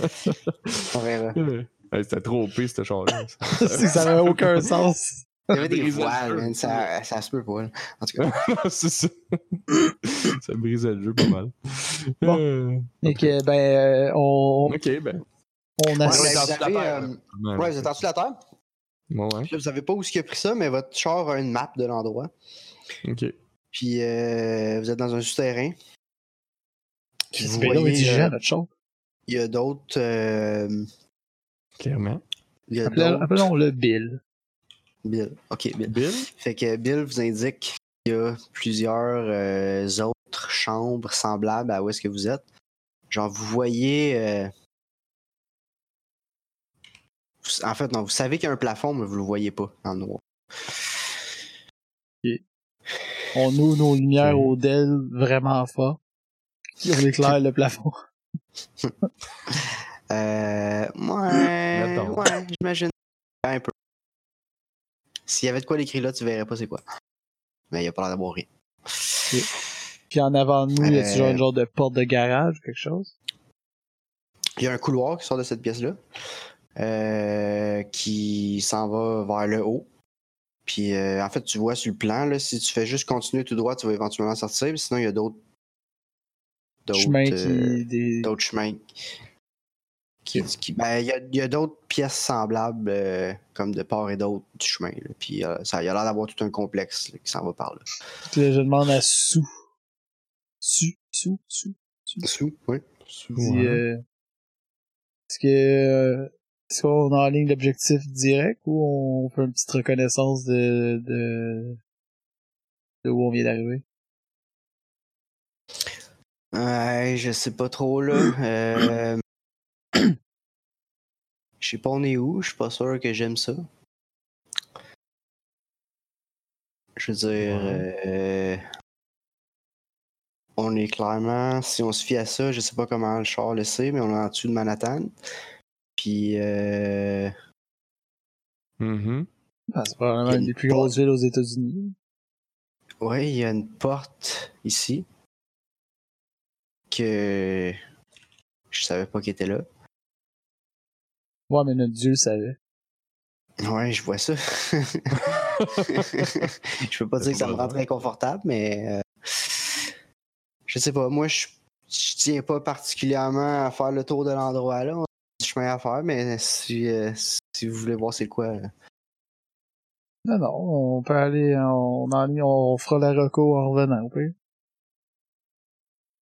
on verra. Ouais, C'était trop OP, ce que (laughs) ça n'avait aucun sens. Il y avait (laughs) des voiles, jeu. man, ça, ça se peut pas. là. En tout (laughs) cas, c'est ça. (laughs) ça brisait le jeu pas mal. Bon. Euh, Et que, ben, euh, on, ok, ben. on Ouais, assiste. ouais, vous avez, euh, ouais, vous êtes en dessous de la terre. Ouais, ouais. Puis là, vous savez pas où est-ce qu'il a pris ça, mais votre char a une map de l'endroit. Ok. Puis euh, vous êtes dans un souterrain. Puis vous voyez, euh, notre chose. Il y a d'autres. euh, Clairement. il y a Appelons- d'autres. Appelons-le Bill. Bill. Ok, Bill. Bill? Fait que Bill vous indique qu'il y a plusieurs euh, autres chambres semblables à où est-ce que vous êtes. Genre, vous voyez. euh, En fait, non, vous savez qu'il y a un plafond, mais vous le voyez pas le noir. On ouvre nos lumières au DEL vraiment fort. On éclaire le plafond. (laughs) Euh, ouais, ouais, j'imagine. Un peu. S'il y avait de quoi l'écrit là, tu verrais pas c'est quoi. Mais il y a pas l'air d'avoir rien. Puis en avant de nous, y a-tu Euh. genre une genre de porte de garage ou quelque chose? Il y a un couloir qui sort de cette pièce-là, euh, qui s'en va vers le haut. Puis euh, en fait, tu vois sur le plan, là, si tu fais juste continuer tout droit, tu vas éventuellement sortir. Sinon, il y a d'autres. d'autres, euh, qui. Des... d'autres chemins. Qui, qui- ben, il y a, a d'autres pièces semblables, euh, comme de part et d'autre du chemin. là. Puis euh, ça, il y a l'air d'avoir tout un complexe là, qui s'en va par là. Puis je demande à Sou. Sou, Sou, Sou. Sous, oui. Dis, euh, est-ce que euh, est-ce qu'on est en ligne d'objectif direct ou on fait une petite reconnaissance de de, de où on vient d'arriver? Ouais, je sais pas trop là. (clears throat) Euh, Je sais pas on est où, je suis pas sûr que j'aime ça. Je veux dire, euh, on est clairement, si on se fie à ça, je sais pas comment le char le sait, mais on est en dessous de Manhattan. Puis, euh, Mhm. Ah, c'est probablement une des plus grosses villes aux États-Unis. ouais, il y a une porte ici que je savais pas qu'il était là. Ouais, mais notre dieu le savait. Ouais, je vois ça. (laughs) je peux pas dire que ça me rend très confortable, mais euh, je sais pas. Moi, je, je tiens pas particulièrement à faire le tour de l'endroit là. On a du chemin à faire, mais si, euh, si vous voulez voir c'est quoi. euh, Non, non, on peut aller, on, en, on fera la reco en revenant, ok?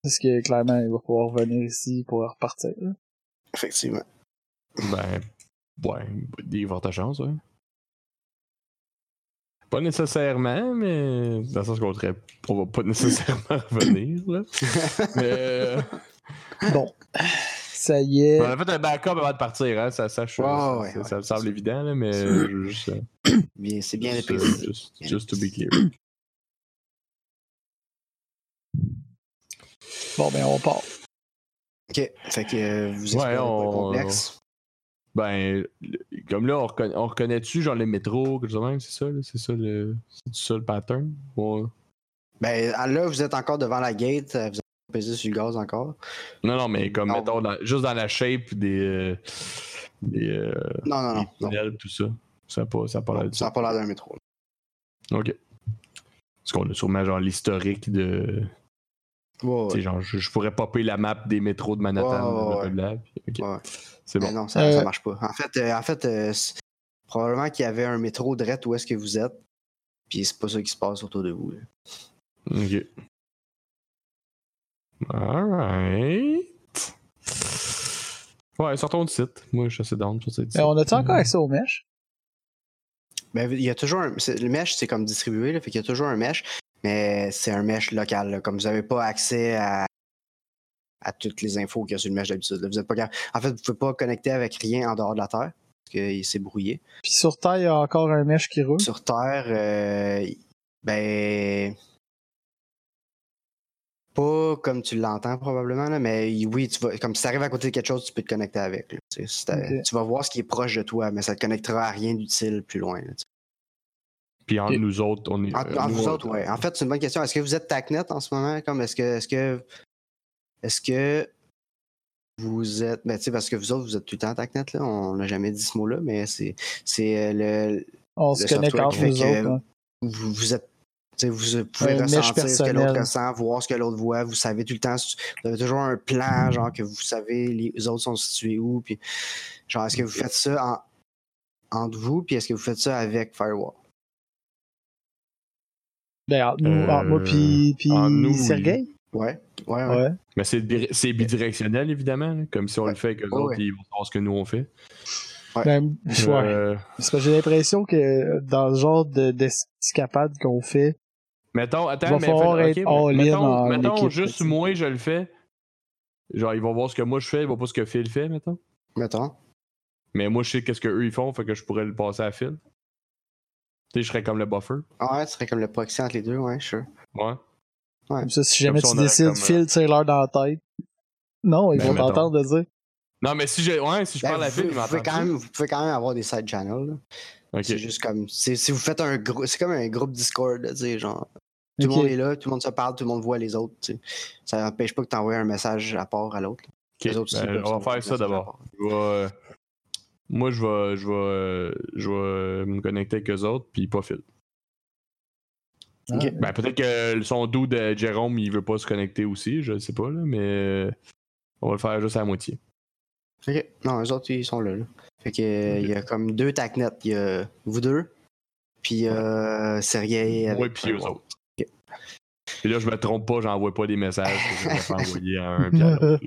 Parce que clairement, il va pouvoir revenir ici pour repartir. là. Effectivement. Ben, ouais, des fortes chances, ouais. Pas nécessairement, mais dans le sens qu'on on va pas (laughs) nécessairement revenir, là. (laughs) Mais, euh, Bon. Ça y est. on a fait un backup avant de partir, hein, ça, ça, je- Ouais, ça, ouais, ça- ouais. ça me semble évident, là, mais veux juste, euh, (clears throat) Bien, c'est bien juste, épais. euh, just, just to be clear. Bon, ben, on part. Ok. Fait que euh, vous Ouais, pas le on- complexe. Ben, comme là, on, reconnaît, on reconnaît-tu genre les métros, quelque chose de même, c'est ça, là? C'est ça le, c'est ça le pattern? Ouais. Ben là, vous êtes encore devant la gate. euh, Vous êtes pesé sur le gaz encore. Non, non, mais comme, Non. mettons, dans- juste dans la shape des. euh, des. euh, Non, non, des non. tout ça. Ça n'a pas, ça a pas l'air de Ça n'a pas l'air d'un métro. Ok. Parce qu'on a sûrement genre l'historique de. Ouais, Tu genre, je, je pourrais popper la map des métros de Manhattan, Ouais, blablabla, puis-. Mais non, ça, Euh, ça marche pas. En fait, euh, en fait euh, probablement qu'il y avait un métro direct où est-ce que vous êtes. Puis c'est pas ça qui se passe autour de vous. là. Ok. Alright. Ouais, sortons du site. Moi, je suis assez down sur cette Ben, on a-tu encore accès aux mèches? Ben, il y a toujours un. c'est- Le mesh, c'est comme distribué, là, fait qu'il y a toujours un mesh, mais c'est un mesh local. là, comme vous n'avez pas accès à, à toutes les infos qu'il y a sur le mesh d'habitude. Vous êtes pas En fait, vous pouvez pas connecter avec rien en dehors de la Terre, parce que c'est brouillé. Puis sur Terre, il y a encore un mèche qui roule. Sur Terre, euh, ben. Pas comme tu l'entends probablement, là, mais oui, tu vas, comme si tu arrives à côté de quelque chose, tu peux te connecter avec. là, tu sais, si t'as- Ok. Tu vas voir ce qui est proche de toi, mais ça te connectera à rien d'utile plus loin. là, tu sais. Puis entre nous autres, on est. Entre, euh, entre nous vous autres, ouais. En fait, c'est une bonne question. Est-ce que vous êtes TACnet en ce moment? Comme est-ce que est-ce que est-ce que vous êtes. Ben, tu sais, parce que vous autres, vous êtes tout le temps TACnet, là. On n'a jamais dit ce mot-là, mais c'est c'est euh, le, On le se connecte entre nous que autres. hein. vous, vous êtes. Vous pouvez Un mesh ressentir ce que l'autre ressent, voir ce que l'autre voit. Vous savez tout le temps. Vous avez toujours un plan, genre que vous savez les autres sont situés où. Puis, genre, est-ce que vous faites ça en, entre vous, puis est-ce que vous faites ça avec Firewall? Ben, entre nous, Euh, entre moi puis, puis entre nous, oui. Ouais, ouais, ouais. Ouais. Mais c'est bi- c'est bidirectionnel, évidemment. Comme si on le fait avec eux Ouais, autres, ouais. ils vont savoir ce que nous on fait. Ben, ouais. Euh, Parce que j'ai l'impression que dans le genre de- d'escapade qu'on fait, mettons, Il attends, va mais falloir fait- être ok, mais all-in mettons, en mettons équipe, juste tu moi, je le fais. Genre, ils vont voir ce que moi je fais, ils vont pas ce que Phil fait, mettons. Mettons. Mais moi, je sais qu'est-ce qu'eux ils font, fait que je pourrais le passer à Phil. Tu sais, je serais comme le buffer. Ouais, ce serait comme le proxy entre les deux, ouais, sure. Ouais. Ouais. Comme ça, si jamais tu décides, comme, Phil, tire-leur dans la tête. Non, ils Ben, vont mettons. t'entendre de dire. Non, mais si je, ouais, si je Ben, parle à vous, Phil, il vous pouvez m'entend. quand même, vous pouvez quand même avoir des side channels. C'est juste comme. Si vous faites un groupe. C'est comme un groupe Discord, tu sais, genre. Tout le monde est là, tout le monde se parle, tout le monde voit les autres. tu sais. Ça n'empêche pas que tu envoies un message à part à l'autre. ben, on va faire ça d'abord. euh, moi, je vais, je vais, euh, je vais euh, me connecter avec eux autres, puis pas Phil. Ben, peut-être que son dos de Jérôme, il veut pas se connecter aussi, je sais pas, là, mais euh, on va le faire juste à la moitié. Ok. Non, eux autres, ils sont là. là. Fait que euh, il y a comme deux TACnet. Il y a vous deux, puis euh, Sergei avec. Puis eux autres. Et là, je me trompe pas, j'envoie pas des messages que je vais envoyer à un puis à l'autre.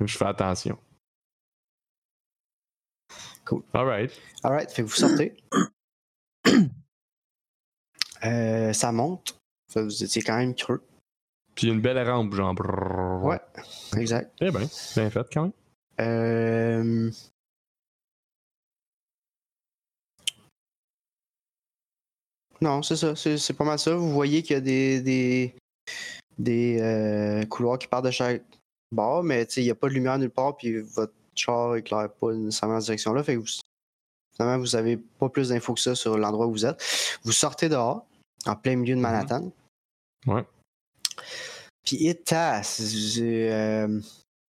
Je fais attention. Cool. Alright. Alright, fait que vous sortez. (clears throat) Euh, ça monte. Fait que vous étiez quand même creux. Puis une belle rampe, genre. Ouais. Exact. Eh ben, bien fait quand même. Euh... Non, c'est ça. C'est pas mal ça. Vous voyez qu'il y a des, des, des euh, couloirs qui partent de chaque bord, mais il n'y a pas de lumière nulle part, puis votre char éclaire pas nécessairement dans cette direction-là. Fait que vous, finalement, vous avez pas plus d'infos que ça sur l'endroit où vous êtes. Vous sortez dehors, en plein milieu de Manhattan. Ouais. Puis. J'ai, euh,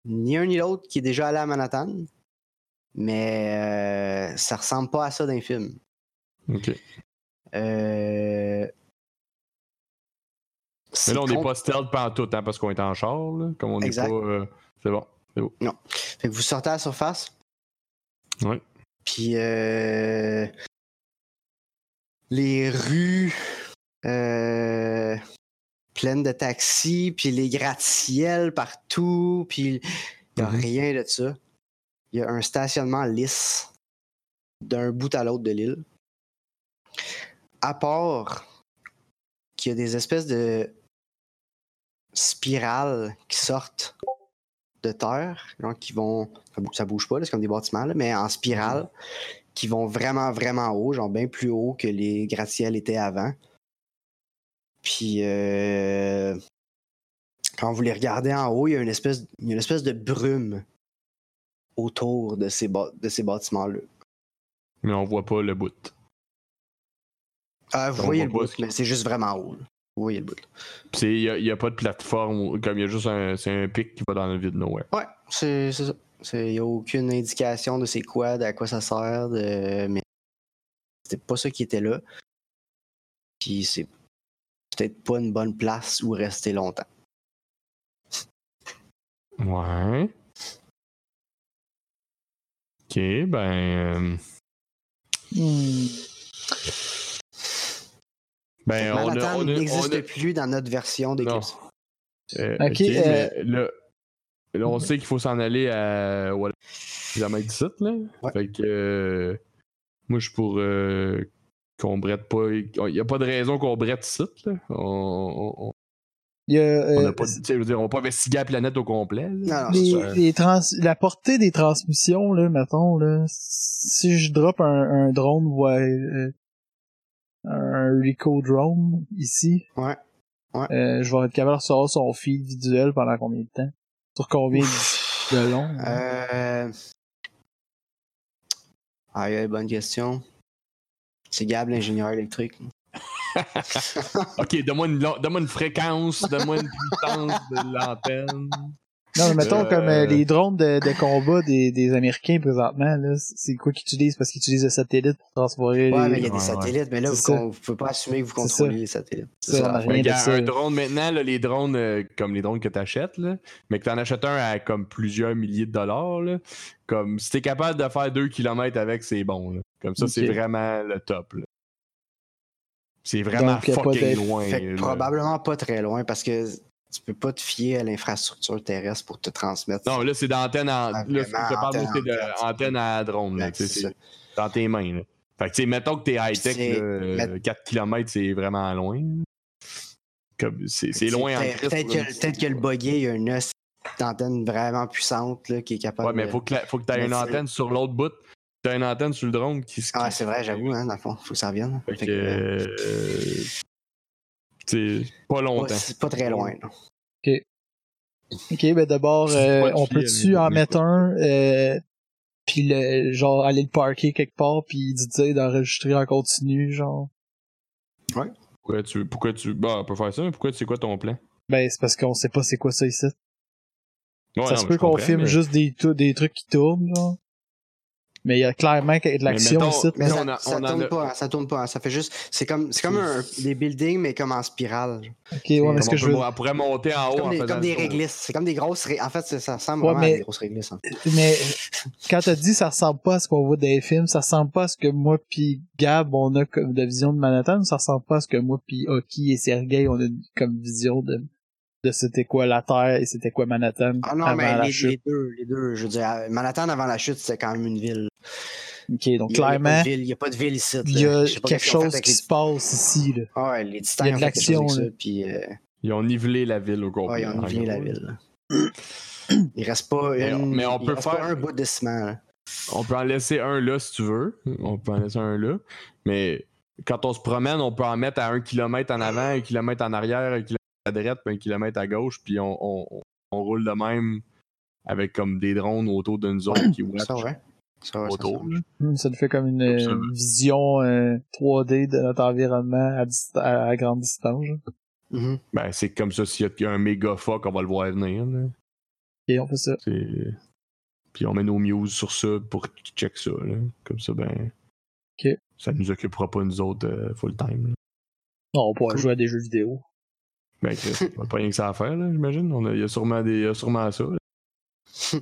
ni un ni l'autre qui est déjà allé à Manhattan, mais euh, ça ressemble pas à ça d'un film. Ok. Euh... Mais là, on n'est pas stealth pantoute, hein, parce qu'on est en char, là. Comme on n'est pas. euh, c'est bon. Fait que vous sortez à la surface. Ouais. Puis euh, les rues euh, pleines de taxis, puis les gratte-ciels partout, puis il n'y a Mhm. rien de ça. Il y a un stationnement lisse d'un bout à l'autre de l'île. À part qu'il y a des espèces de spirales qui sortent de terre, qui vont. Ça bou- Ça bouge pas, c'est comme des bâtiments, là, mais en spirale, qui vont vraiment, vraiment haut, genre bien plus haut que les gratte-ciels étaient avant. Puis, euh, quand vous les regardez en haut, il y a une espèce, il y a une espèce de brume autour de ces, de ces bâtiments-là. Mais on voit pas le bout. Ah, vous On voyez le bout, mais c'est juste vraiment haut. là. Vous voyez le bout. Il n'y a, pas de plateforme, comme il y a juste un, c'est un pic qui va dans le vide nowhere. Ouais, c'est c'est ça. Il n'y a aucune indication de c'est quoi, de à quoi ça sert, de... mais c'était pas ça qui était là. Puis c'est peut-être pas une bonne place où rester longtemps. Ouais. Ok, ben. euh, Hmm. Ben. Manhattan n'existe a- plus dans notre version d'Eclipse. euh, Ok, ok, euh, mais là, là, on sait qu'il faut s'en aller à. Voilà. Kilomètre d'ici, là. Ouais. Fait que. euh, moi, je suis pour. euh, qu'on brette pas. Il n'y a pas de raison qu'on brette ici, là. On. on, on- Il y a, on euh, a pas, tu sais, je veux dire, on va pas investiguer la planète au complet. là. Non, non, c'est les, ça. les trans la portée des transmissions, là, mettons, là, si je drop un, un drone euh, un Rico drone ici, Ouais. Ouais. euh, je vais être capable de recevoir son feed visuel pendant combien de temps? Sur combien de, de long? hein? Euh... Ah, il y a une bonne question. C'est Gab, l'ingénieur électrique. (laughs) Ok, donne-moi une, donne-moi une fréquence, donne-moi une puissance de l'antenne. Non, mais mettons Euh, comme euh, les drones de, de combat des, des Américains présentement, là, c'est quoi qu'ils utilisent? Parce qu'ils utilisent le satellite pour transférer Ouais, les... mais il y a des Ouais, ouais. satellites, mais là, vous, vous pouvez pas assumer que vous contrôlez les satellites. C'est Ça, ça. on a un drone maintenant, là, les drones euh, comme les drones que tu achètes, là, mais que tu en achètes un à comme plusieurs milliers de dollars, là, comme si tu es capable de faire 2 km avec, c'est bon. là. Comme ça, c'est vraiment le top. là. C'est vraiment Donc, y fucking loin. Fait probablement pas très loin parce que tu peux pas te fier à l'infrastructure terrestre pour te transmettre. Non, là, c'est d'antenne en. Ah, là, je parle, antenne, de antenne à drone. là, tu sais, c'est dans tes mains. Là. Fait que, tu sais, mettons que t'es high-tech, C'est- là, mais- 4 km, c'est vraiment loin. Comme, c'est, loin en Peut-être que, peut-être que le buggy, il y a une os d'antenne vraiment puissante là, qui est capable Ouais, mais de- faut que, la- faut que tu aies une antenne sur l'autre bout. t'as une antenne sur le drone qui se. Ah, c'est vrai, j'avoue, hein, dans le fond, faut que ça revienne. Fait Fait que. que, euh, c'est pas longtemps. c'est pas très loin. là. Ok, ben d'abord, euh, on peut-tu en mettre un, euh, puis le, genre aller le parker quelque part, puis dire d'enregistrer en continu, genre? Pourquoi tu. Pourquoi tu. Bah, on peut faire ça, mais pourquoi tu sais quoi ton plan? Ben c'est parce qu'on sait pas c'est quoi ça ici. Ouais, ça non, se peut qu'on filme mais- juste des, des trucs qui tournent, genre. Mais il y a clairement de l'action ici. Mais ça, on a- ça tourne a- pas, ça tourne pas. Ça fait juste. C'est comme, c'est comme un, des buildings, mais comme en spirale. Ok, ouais, mais Comme ce on, que je veux. on pourrait monter en haut C'est en comme des, comme réglisses. C'est comme des grosses. ré- En fait, ça ressemble Ouais, vraiment mais- à des grosses réglisses. hein. Mais quand t'as dit ça ressemble pas à ce qu'on voit dans les films, ça ressemble pas à ce que moi pis Gab on a comme de vision de Manhattan, ça ressemble pas à ce que moi pis Hockey et Sergei on a comme vision de de c'était quoi la Terre et c'était quoi Manhattan Ah non, avant mais la les, chute. les deux, les deux, je veux dire, Manhattan avant la chute, c'était quand même une ville. Ok, donc Il y clairement Il n'y a, pas de ville ici. il y a quelque chose qui les- se passe ici là. Ah ouais, les titans il y a de l'action, puis euh, Ils ont nivelé la ville au complet. ouais, ils ont nivelé la gros. ville. (clears throat) Il reste pas Mais- une, mais on il peut reste faire- pas un bout de ciment. là. On peut en laisser un là si tu veux. On peut en laisser un là. Mais quand on se promène, on peut en mettre à un kilomètre en avant, un kilomètre en arrière, un kilomètre droite, puis un kilomètre à gauche, puis on, on- on roule de même avec comme des drones autour d'une zone qui watch Ça, ouais. Ça, ouais, ça, autour. ça. Hmm, ça nous fait comme une, euh, vision euh, 3D de notre environnement à, dist- à, à grande distance. Mhm. Ben, c'est comme ça, s'il y a un méga fuck, on va le voir venir. Là. Ok, on fait ça. Puis on met nos muses sur ça pour qu'ils check ça. Là. Comme ça, ben. Ok. Ça nous occupera pas nous autres euh, full time. là. Non, on pourra jouer à des jeux vidéo. Ben, Chris, on a pas rien que ça à faire, là, j'imagine. On a- Il y a sûrement, des, il y a sûrement ça. là. (laughs)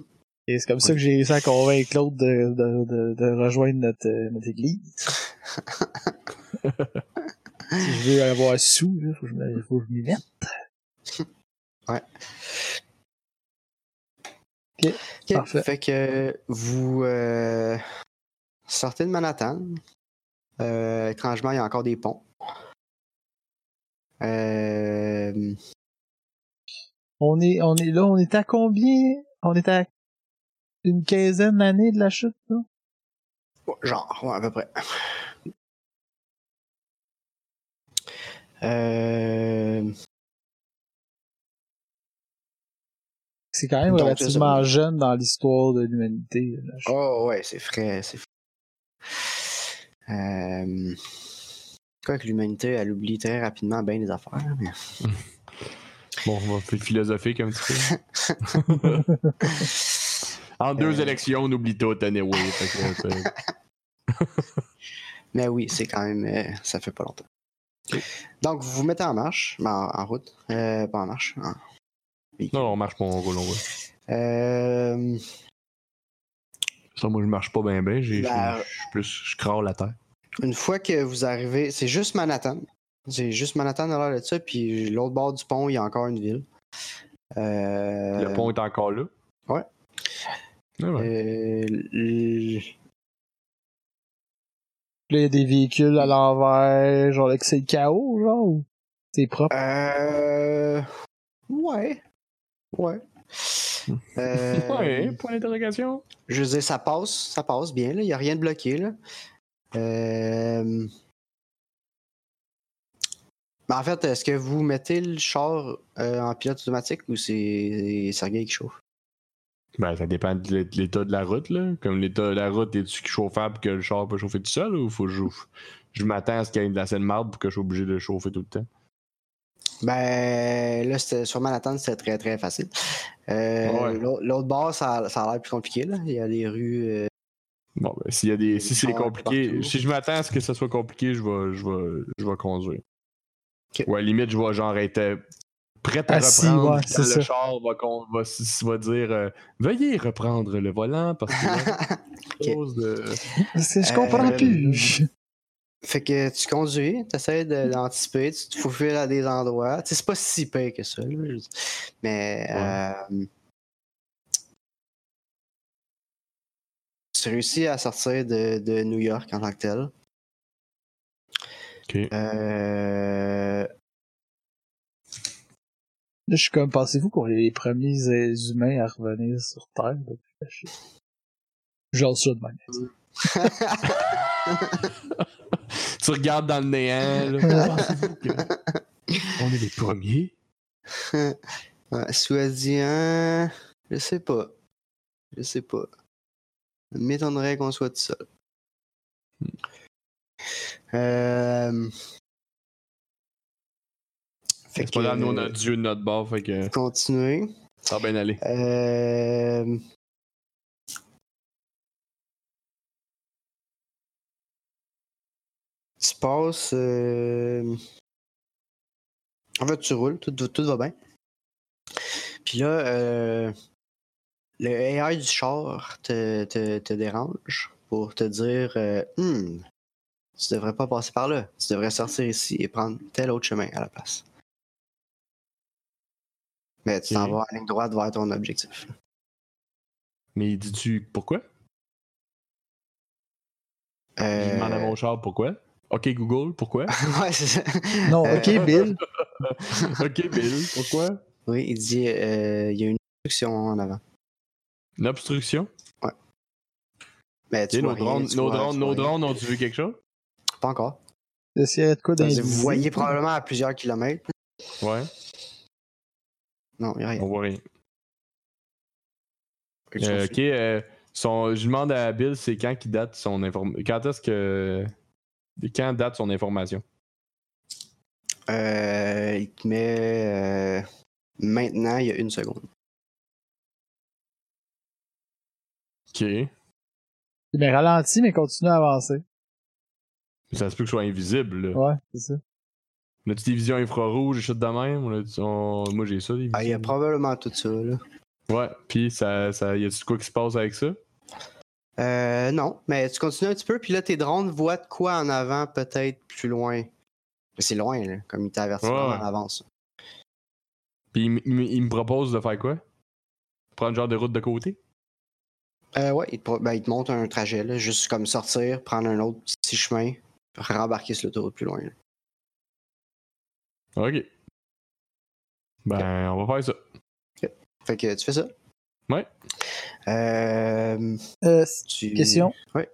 Et c'est comme ça que j'ai réussi à convaincre Claude de, de, de, de rejoindre notre, euh, notre église. (laughs) si je veux avoir sous, là, faut que je me- faut que je m'y mette. Ok, Parfait. Fait que vous euh, sortez de Manhattan. Euh, étrangement, il y a encore des ponts. Euh, On est, on est là, on est à combien? On est à une quinzaine d'années de la chute, là? genre, ouais, à peu près. Euh, C'est quand même Donc, relativement ça, jeune dans l'histoire de l'humanité. Oh ouais, c'est frais, c'est frais. Euh... Quoi que l'humanité, elle oublie très rapidement bien les affaires. Mais... (laughs) Bon, on va faire philosophique un petit peu. (laughs) en deux Euh. élections, on oublie tout, anyway. Fait que, c'est- (laughs) mais oui, c'est quand même. euh, ça fait pas longtemps. Donc, vous vous mettez en marche, ben, en, en route. Euh, pas en marche. en non, on marche pas, on roule, on roule. Euh, Ça, moi, je marche pas bien, bien. Ben, je, suis plus, je crâle la terre. Une fois que vous arrivez, c'est juste Manhattan. C'est juste Manhattan à l'air de ça, puis l'autre bord du pont, il y a encore une ville. Euh, Le pont est encore là. ouais. Ah ouais. euh, l- Là, il y a des véhicules à l'envers, genre là, que c'est le chaos, genre, ou c'est propre? Euh. Ouais. Ouais. (laughs) Euh, Ouais, point d'interrogation. Je veux dire, ça passe, ça passe bien, là. Il n'y a rien de bloqué, là. Euh... Mais en fait, est-ce que vous mettez le char euh, en pilote automatique ou c'est Sergei qui chauffe? Ben, ça dépend de l'é- de l'état de la route, là. Comme l'état de la route, est-tu chauffable que le char peut chauffer tout seul ou faut que je, je m'attends à ce qu'il y ait de la scène marde pour que je sois obligé de le chauffer tout le temps? Ben, là, c'était- sur Manhattan, c'était très, très facile. Euh, Ouais. l'autre- bord, ça, ça a l'air plus compliqué, là. Il y a des rues... Bon, ben, s'il y a des, si c'est compliqué, partout. si je m'attends à ce que ça soit compliqué, je vais, je vais, je vais conduire. Ou à la limite, je vais genre être prêt à Assis, reprendre ouais, quand le ça. char va, va, va dire euh, Veuillez reprendre le volant parce que là, (laughs) chose de. Je comprends Euh, plus. Fait que tu conduis, tu essaies d'anticiper, tu te faufiles à des endroits. Tu sais, c'est pas si pire que ça. là. Mais euh, tu réussis à sortir de, de New York en tant que tel. Ok. Euh, Là, je suis comme, pensez-vous qu'on est les premiers humains à revenir sur Terre depuis la chute? Genre ça de même. (laughs) tu regardes dans le néant. Là. (laughs) Que On est les premiers? (laughs) Ouais, Soi-disant, je sais pas. Je sais pas. M'étonnerait qu'on soit tout seul. Euh... Fait pas grave, nous on a Dieu de notre bord, fait que continuer. ça va bien aller. Euh... Tu passes. euh, En fait, tu roules, tout, tout, tout va bien. Puis là, euh, le AI du char te, te, te dérange pour te dire euh, Hmm, Tu devrais pas passer par là. Tu devrais sortir ici et prendre tel autre chemin à la place. Mais tu t'en vas en ligne droite vers ton objectif. Mais dis-tu pourquoi? Je Euh, demande à mon char pourquoi. Ok Google, pourquoi? (laughs) ouais, c'est ça. Non, Euh, ok, Bill. (laughs) ok Bill, pourquoi? Oui, il dit euh, il y a une instruction en avant. Une obstruction? Mais tu Ok, vois nos rien, drones, tu nos vois- drones, tu nos vois drones ont-tu vu quelque chose? Pas encore. Y a de quoi? Vous voyez probablement à plusieurs kilomètres. Ouais, Non, il n'y a rien. on voit rien. Quelque Euh, chose. ok, euh, son, je demande à Bill, c'est quand qui date son information. Quand est-ce que. Quand date son information? Euh, il te met euh, maintenant, il y a une seconde. Ok. Mais ralentis, mais continue à avancer. Ça se peut que je sois invisible, là. Ouais, c'est ça. On a-tu des visions infrarouges, des choses de même? On a- on- Moi, j'ai ça, des visions. Ah, il y a probablement tout ça. Là. Ouais, pis ça, ça, y a-tu quoi qui se passe avec ça? Euh, non, mais tu continues un petit peu, puis là, tes drones voient de quoi en avant, peut-être plus loin. C'est loin, là, comme il t'a averti Ouais, en avance. Pis il, il me propose de faire quoi? Prendre genre de route de côté? Euh, ouais, il te, pro- ben, il te montre un trajet, là, juste comme sortir, prendre un autre petit chemin, rembarquer sur l'autoroute plus loin. là. Ok. Ben, on va faire ça. Fait que tu fais ça? Ouais. Euh, Euh, tu... question. Ouais.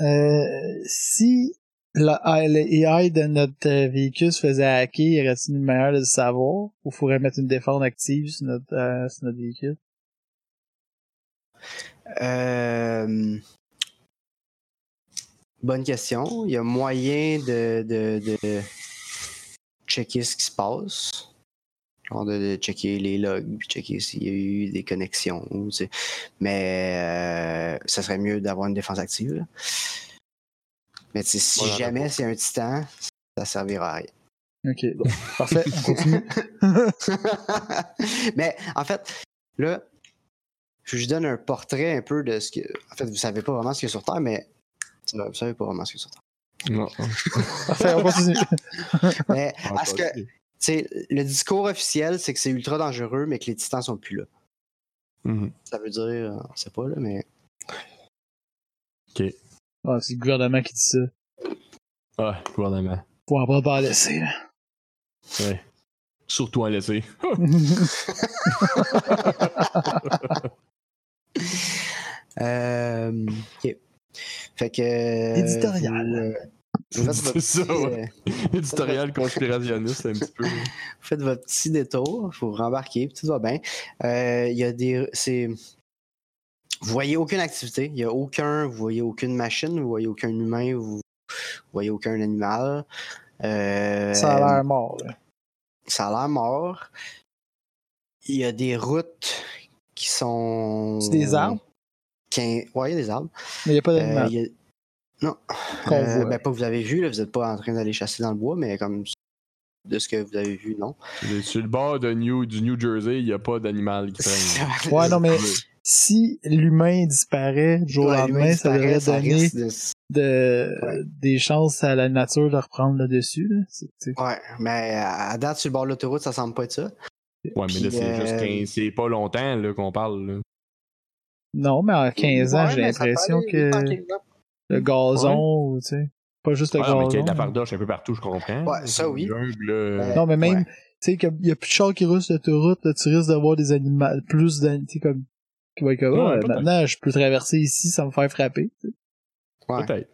Euh, si la AI de notre véhicule se faisait hacker, y aurait-il une manière de le savoir? Ou faudrait mettre une défense active sur notre, euh, sur notre véhicule? Euh, Bonne question. Il y a moyen de, de, de checker ce qui se passe. Genre de, de checker les logs, puis checker s'il y a eu des connexions. tu sais. Mais euh, ça serait mieux d'avoir une défense active. là. Mais tu sais, si jamais c'est un titan, ça servira à rien. Ok, bon. Parfait, on continue. (laughs) mais en fait, là, je vous donne un portrait un peu de ce que. En fait, vous savez pas vraiment ce qu'il y a sur Terre, mais. Vous savez pas vraiment ce qu'il y a sur Terre. Non. (laughs) Parfait, on continue. (laughs) Mais Ah, est-ce que. tu sais, le discours officiel, c'est que c'est ultra dangereux, mais que les titans sont plus là. Mhm. Ça veut dire, euh, on sait pas, là, mais. Ah, c'est le gouvernement qui dit ça. Ah, gouvernement. Faut en pas en laisser, là. Ouais. Surtout en laisser. (laughs) (laughs) Euh, ok. Fait que. Éditorial. Vous, euh, vous faites (laughs) votre C'est ça, petit, ouais. euh, Éditorial conspirationniste, un petit peu. (laughs) vous faites votre petit détour, il faut rembarquer, puis tout va bien. Euh, Il y a des. C'est. Vous voyez aucune activité, il y a aucun. Vous voyez aucune machine, vous voyez aucun humain, vous, vous voyez aucun animal. Euh, Ça a l'air mort, là. ça a l'air mort. Il y a des routes qui sont. C'est des arbres? Quin- Ouais, il y a des arbres. Mais il n'y a pas Euh, d'animal. il y a- Non. Qu'on Euh, ben, pas que vous avez vu, là, vous n'êtes pas en train d'aller chasser dans le bois, mais comme de ce que vous avez vu, non. Sur le bord de New, du New Jersey, il n'y a pas d'animal qui traîne. (laughs) Ouais, non, mais si l'humain disparaît du jour au Ouais, lendemain, ça devrait ça donner risque de- de, Ouais. des chances à la nature de reprendre le dessus. Là. Ouais, mais à à date, sur le bord de l'autoroute, ça semble pas être ça. Ouais, mais là, c'est juste euh, 15 c'est pas longtemps là, qu'on parle. Là. Non, mais en 15 ans, Ouais, j'ai mais l'impression que vite en 15 ans. le gazon, tu sais, pas juste le Ah, mais gazon. qu'il y a de la mais- fardoche un peu partout, je comprends. Ouais, ça, oui. Jungle, là. Non, mais même, Ouais. tu sais, qu'il y a plus de chars qui roulent sur l'autoroute, là, tu risques d'avoir des animaux, plus d'animaux, tu sais, comme, qui va être comme, Ouais, Ah, maintenant, je peux traverser ici sans me faire frapper. tu sais. Ouais. Peut-être.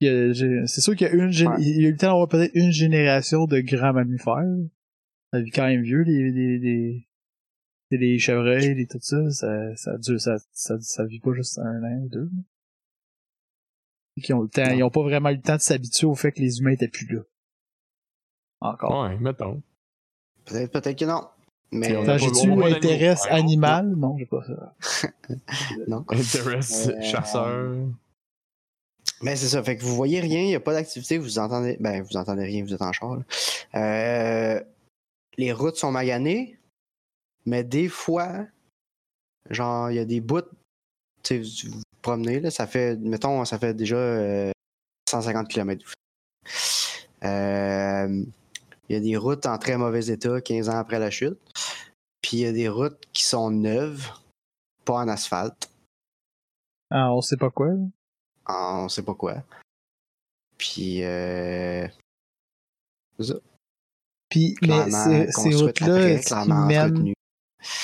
Il C'est sûr qu'il y a une, Ouais. il y a eu le temps d'avoir peut-être une génération de grands mammifères. Ça vit quand même vieux, les, les, les, les, chevreuils, les tout ça, ça, ça dure, ça, ça, ça vit pas juste un an ou deux. Qui ont le temps, Non. ils ont pas vraiment eu le temps de s'habituer au fait que les humains étaient plus là. Encore. Ouais, mettons. Peut-être, peut-être que non. Mais on j'ai-tu on. Ouais, animal? Non, j'ai pas ça. (laughs) non. Intéresse Euh, chasseur. Mais c'est ça, fait que vous voyez rien, il n'y a pas d'activité, vous entendez. Ben, vous entendez rien, vous êtes en char. là. Euh, les routes sont maganées, mais des fois, genre, il y a des bouts. Tu sais, vous vous promenez, là, ça fait, mettons, ça fait déjà euh, 150 km. Euh, Il y a des routes en très mauvais état 15 ans après la chute. Puis il y a des routes qui sont neuves, pas en asphalte. Ah, on sait pas quoi. en on sait pas quoi. Puis, euh. Puis, mais ces, routes-là, est-ce qu'ils mènent,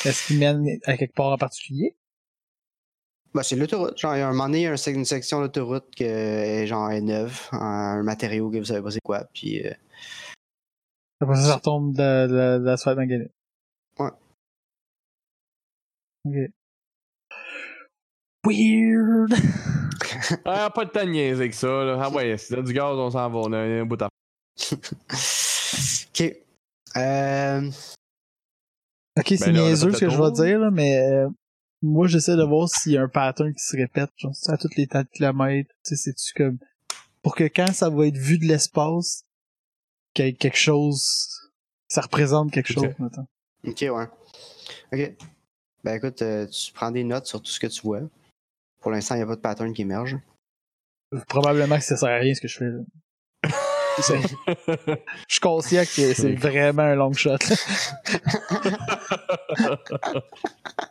est-ce qu'ils mènent à quelque part en particulier? Ben, c'est l'autoroute. Genre, il y a un moment donné, il y a un sec- une section d'autoroute qui est, genre, est neuve, un matériau que vous savez pas c'est quoi. Puis, euh, Après ça, ça retombe de, de, de l'asphalte magané. Ouais. Ok. Weird! (laughs) Ah, pas de temps de niaiser avec ça. Là. Ah ouais, (laughs) si t'as du gaz, on s'en va. On a un bout à (laughs) ok. Euh, Ok, c'est Ben niaiseux ce que je vais dire, là, mais euh, moi j'essaie de voir s'il y a un pattern qui se répète, genre à tous les tas de kilomètres, tu sais, c'est-tu comme... Pour que quand ça va être vu de l'espace, qu'il y ait quelque chose... Ça représente quelque chose, maintenant. ok, ouais. Ok. Ben, écoute, euh, tu prends des notes sur tout ce que tu vois. Pour l'instant, il n'y a pas de pattern qui émerge. Probablement que ça sert à rien ce que je fais là. (laughs) Je suis conscient que c'est vraiment un long shot. (laughs)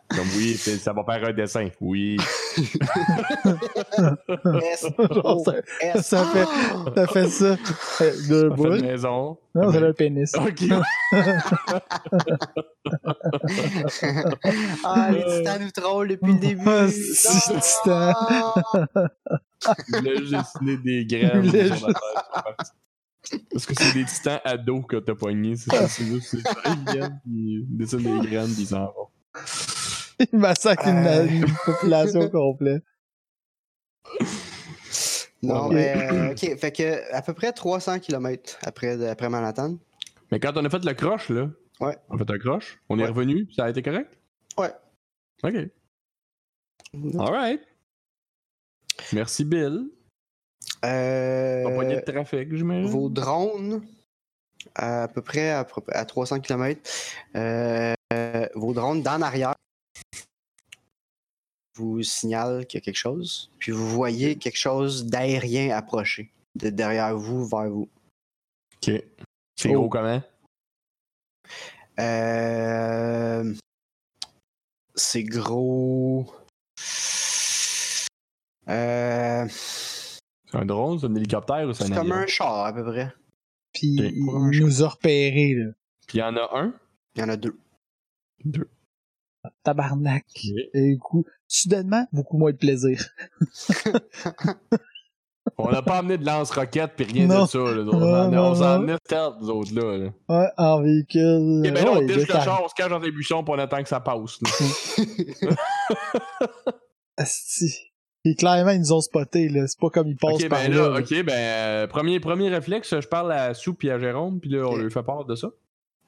Comme oui, c'est- ça va faire un dessin. Oui. Genre, (laughs) ça, S. ça fait, ça fait ça. Euh, Deux On fait boules. une maison. Non, c'est le pénis. Ok. ah, les titans nous trollent depuis le début. Ah, Non! titan. Je voulais juste dessiner des graines. Parce que c'est des titans ados que t'as pognés. C'est ça, c'est juste c'est ça, ils viennent, ils dessinent des graines, ils s'en vont. Il massacre une, Euh. une population complète. Non, Ok. mais euh, ok, fait que à peu près 300 km après, après Manhattan. Mais quand on a fait le croche, là. Ouais. On a fait un croche. On est revenu. Ça a été correct? Ouais. Ok. Alright. Merci, Bill. Euh, de trafic, j'imagine. vos drones, à peu près à, à 300 km, euh, vos drones d'en arrière vous signalent qu'il y a quelque chose, puis vous voyez quelque chose d'aérien approcher de derrière vous vers vous. Ok. C'est Oh. gros comment? Euh, c'est gros. Euh, C'est un drone, c'est un hélicoptère ou c'est un c'est comme avion? un char à peu près. Puis il nous a repérés, là. Puis il y en a un? Il y en a deux. Deux. Tabarnak. Et du coup, soudainement, beaucoup moins de plaisir. (laughs) On n'a pas amené de lance-roquette puis rien Non. de ça. Là. On Non, en- non, on s'en amenait stealth, nous autres, là. là. Ouais, en véhicule. Ok, ben là, ouais, on est le char, on se cache dans des buissons puis on attend que ça passe. là. (laughs) Asti. Et clairement, ils nous ont spotés, là. C'est pas comme ils passent ok, par ben là. ok, ben, euh, premier, premier réflexe, je parle à Sou puis à Jérôme, puis là, on Ok. leur fait part de ça.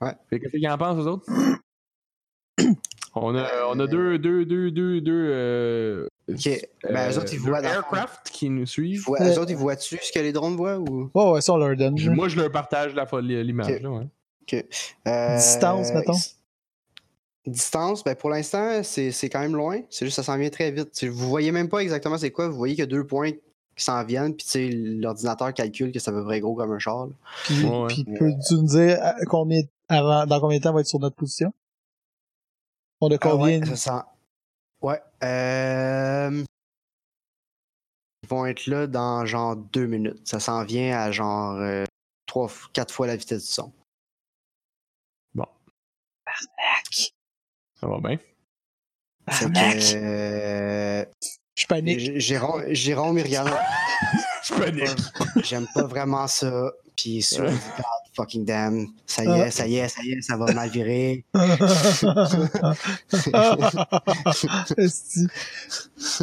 Ouais. Fait qu'est-ce qu'ils en pensent, eux autres? (coughs) on, a, on a deux, deux, deux, deux, deux. Euh, Ok. Ben, eux autres, ils deux voient dans- aircraft qui nous Ils suivent. voient- Euh, eux autres, ils voient-tu ce que les drones voient ou? Ouais, ouais, ça, on leur donne. Moi, je leur partage la folie- l'image. Ok. là, ouais. Euh, Distance, mettons. Distance, ben pour l'instant, c'est c'est quand même loin. C'est juste que ça s'en vient très vite. Tu sais, vous voyez même pas exactement c'est quoi. Vous voyez qu'il y a deux points qui s'en viennent, puis tu sais, l'ordinateur calcule que à peu près gros comme un char. là. Puis, Ouais. puis peux-tu nous dire combien, avant, dans combien de temps on va être sur notre position? On a Ah combien? ouais, ça sent- Ouais. Euh... Ils vont être là dans genre deux minutes. Ça s'en vient à genre euh, trois, quatre fois la vitesse du son. Ça va bien. Que, euh, Je panique. Jérôme, Jérôme, il regarde. Je panique. J'aime pas vraiment ça. Puis sur fucking damn. Ça y est, ça y est, ça y est, ça va mal virer. (laughs) À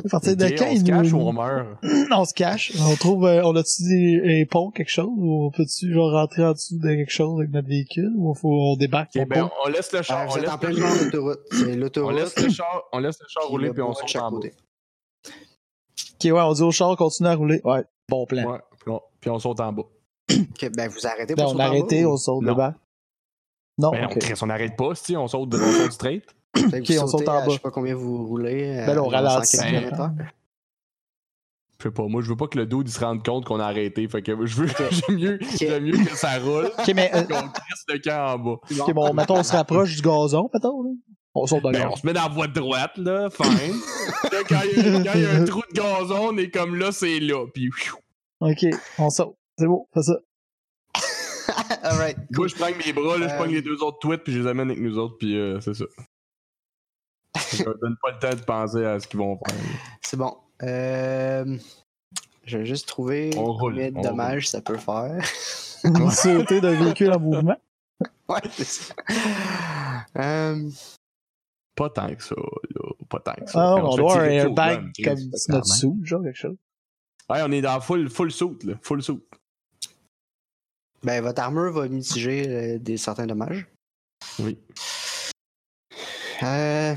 partir de quand on se cache ou on meurt? (clears throat) on se cache. On trouve, euh, on a-tu des, un pont, quelque chose, ou on peut-tu genre rentrer en dessous de quelque chose avec notre véhicule, ou faut, on débarque? Ben, on laisse le Ah, char, on laisse de l'autoroute. C'est on l'autoroute. laisse le char, on laisse le char rouler le puis on chaque en. Ok, ouais, on dit au char, continue à rouler. Ouais, bon plan. Ouais, puis on, puis on saute en bas. (coughs) Ok, ben vous arrêtez Ben, pour on sauter a en arrêté, bas, on saute, Non. débarque. Non, Ben. Chris, on n'arrête pas, si on saute, de- on saute straight. (coughs) vous on saute en à- bas. Je sais pas combien vous roulez. Ben là, on ralentit. Je sais pas, moi je veux pas que le dude il se rende compte qu'on a arrêté. Fait que je veux (laughs) j'aime mieux, j'aime mieux que ça roule Ok, mais, euh, qu'on crisse le camp en bas. ok, bon, mettons, on se rapproche du gazon, mettons, là. On saute dans le Ben, on se met dans la voie de droite, là, fine. (laughs) Quand il y, a- un trou de gazon, on est comme là, c'est là. Puis. Ok, on saute. C'est beau, fais ça. (laughs) Alright. moi, je prends mes bras, là, je Euh, prends les deux autres tweets, puis je les amène avec nous autres, puis euh, c'est ça. (laughs) Je leur donne pas le temps de penser à ce qu'ils vont faire. C'est bon. Euh, je vais juste trouver On roule, combien de on dommages ça peut faire. (laughs) Sauter d'un véhicule en mouvement. ouais, c'est ça. Euh, Pas tant que ça, là. Pas tant que ça. Ah, on doit un airbag comme notre sou, genre quelque chose. Ouais, on est dans full, full suit, là. Full suit. Ben, votre armure va mitiger euh, des certains dommages. Oui. Euh,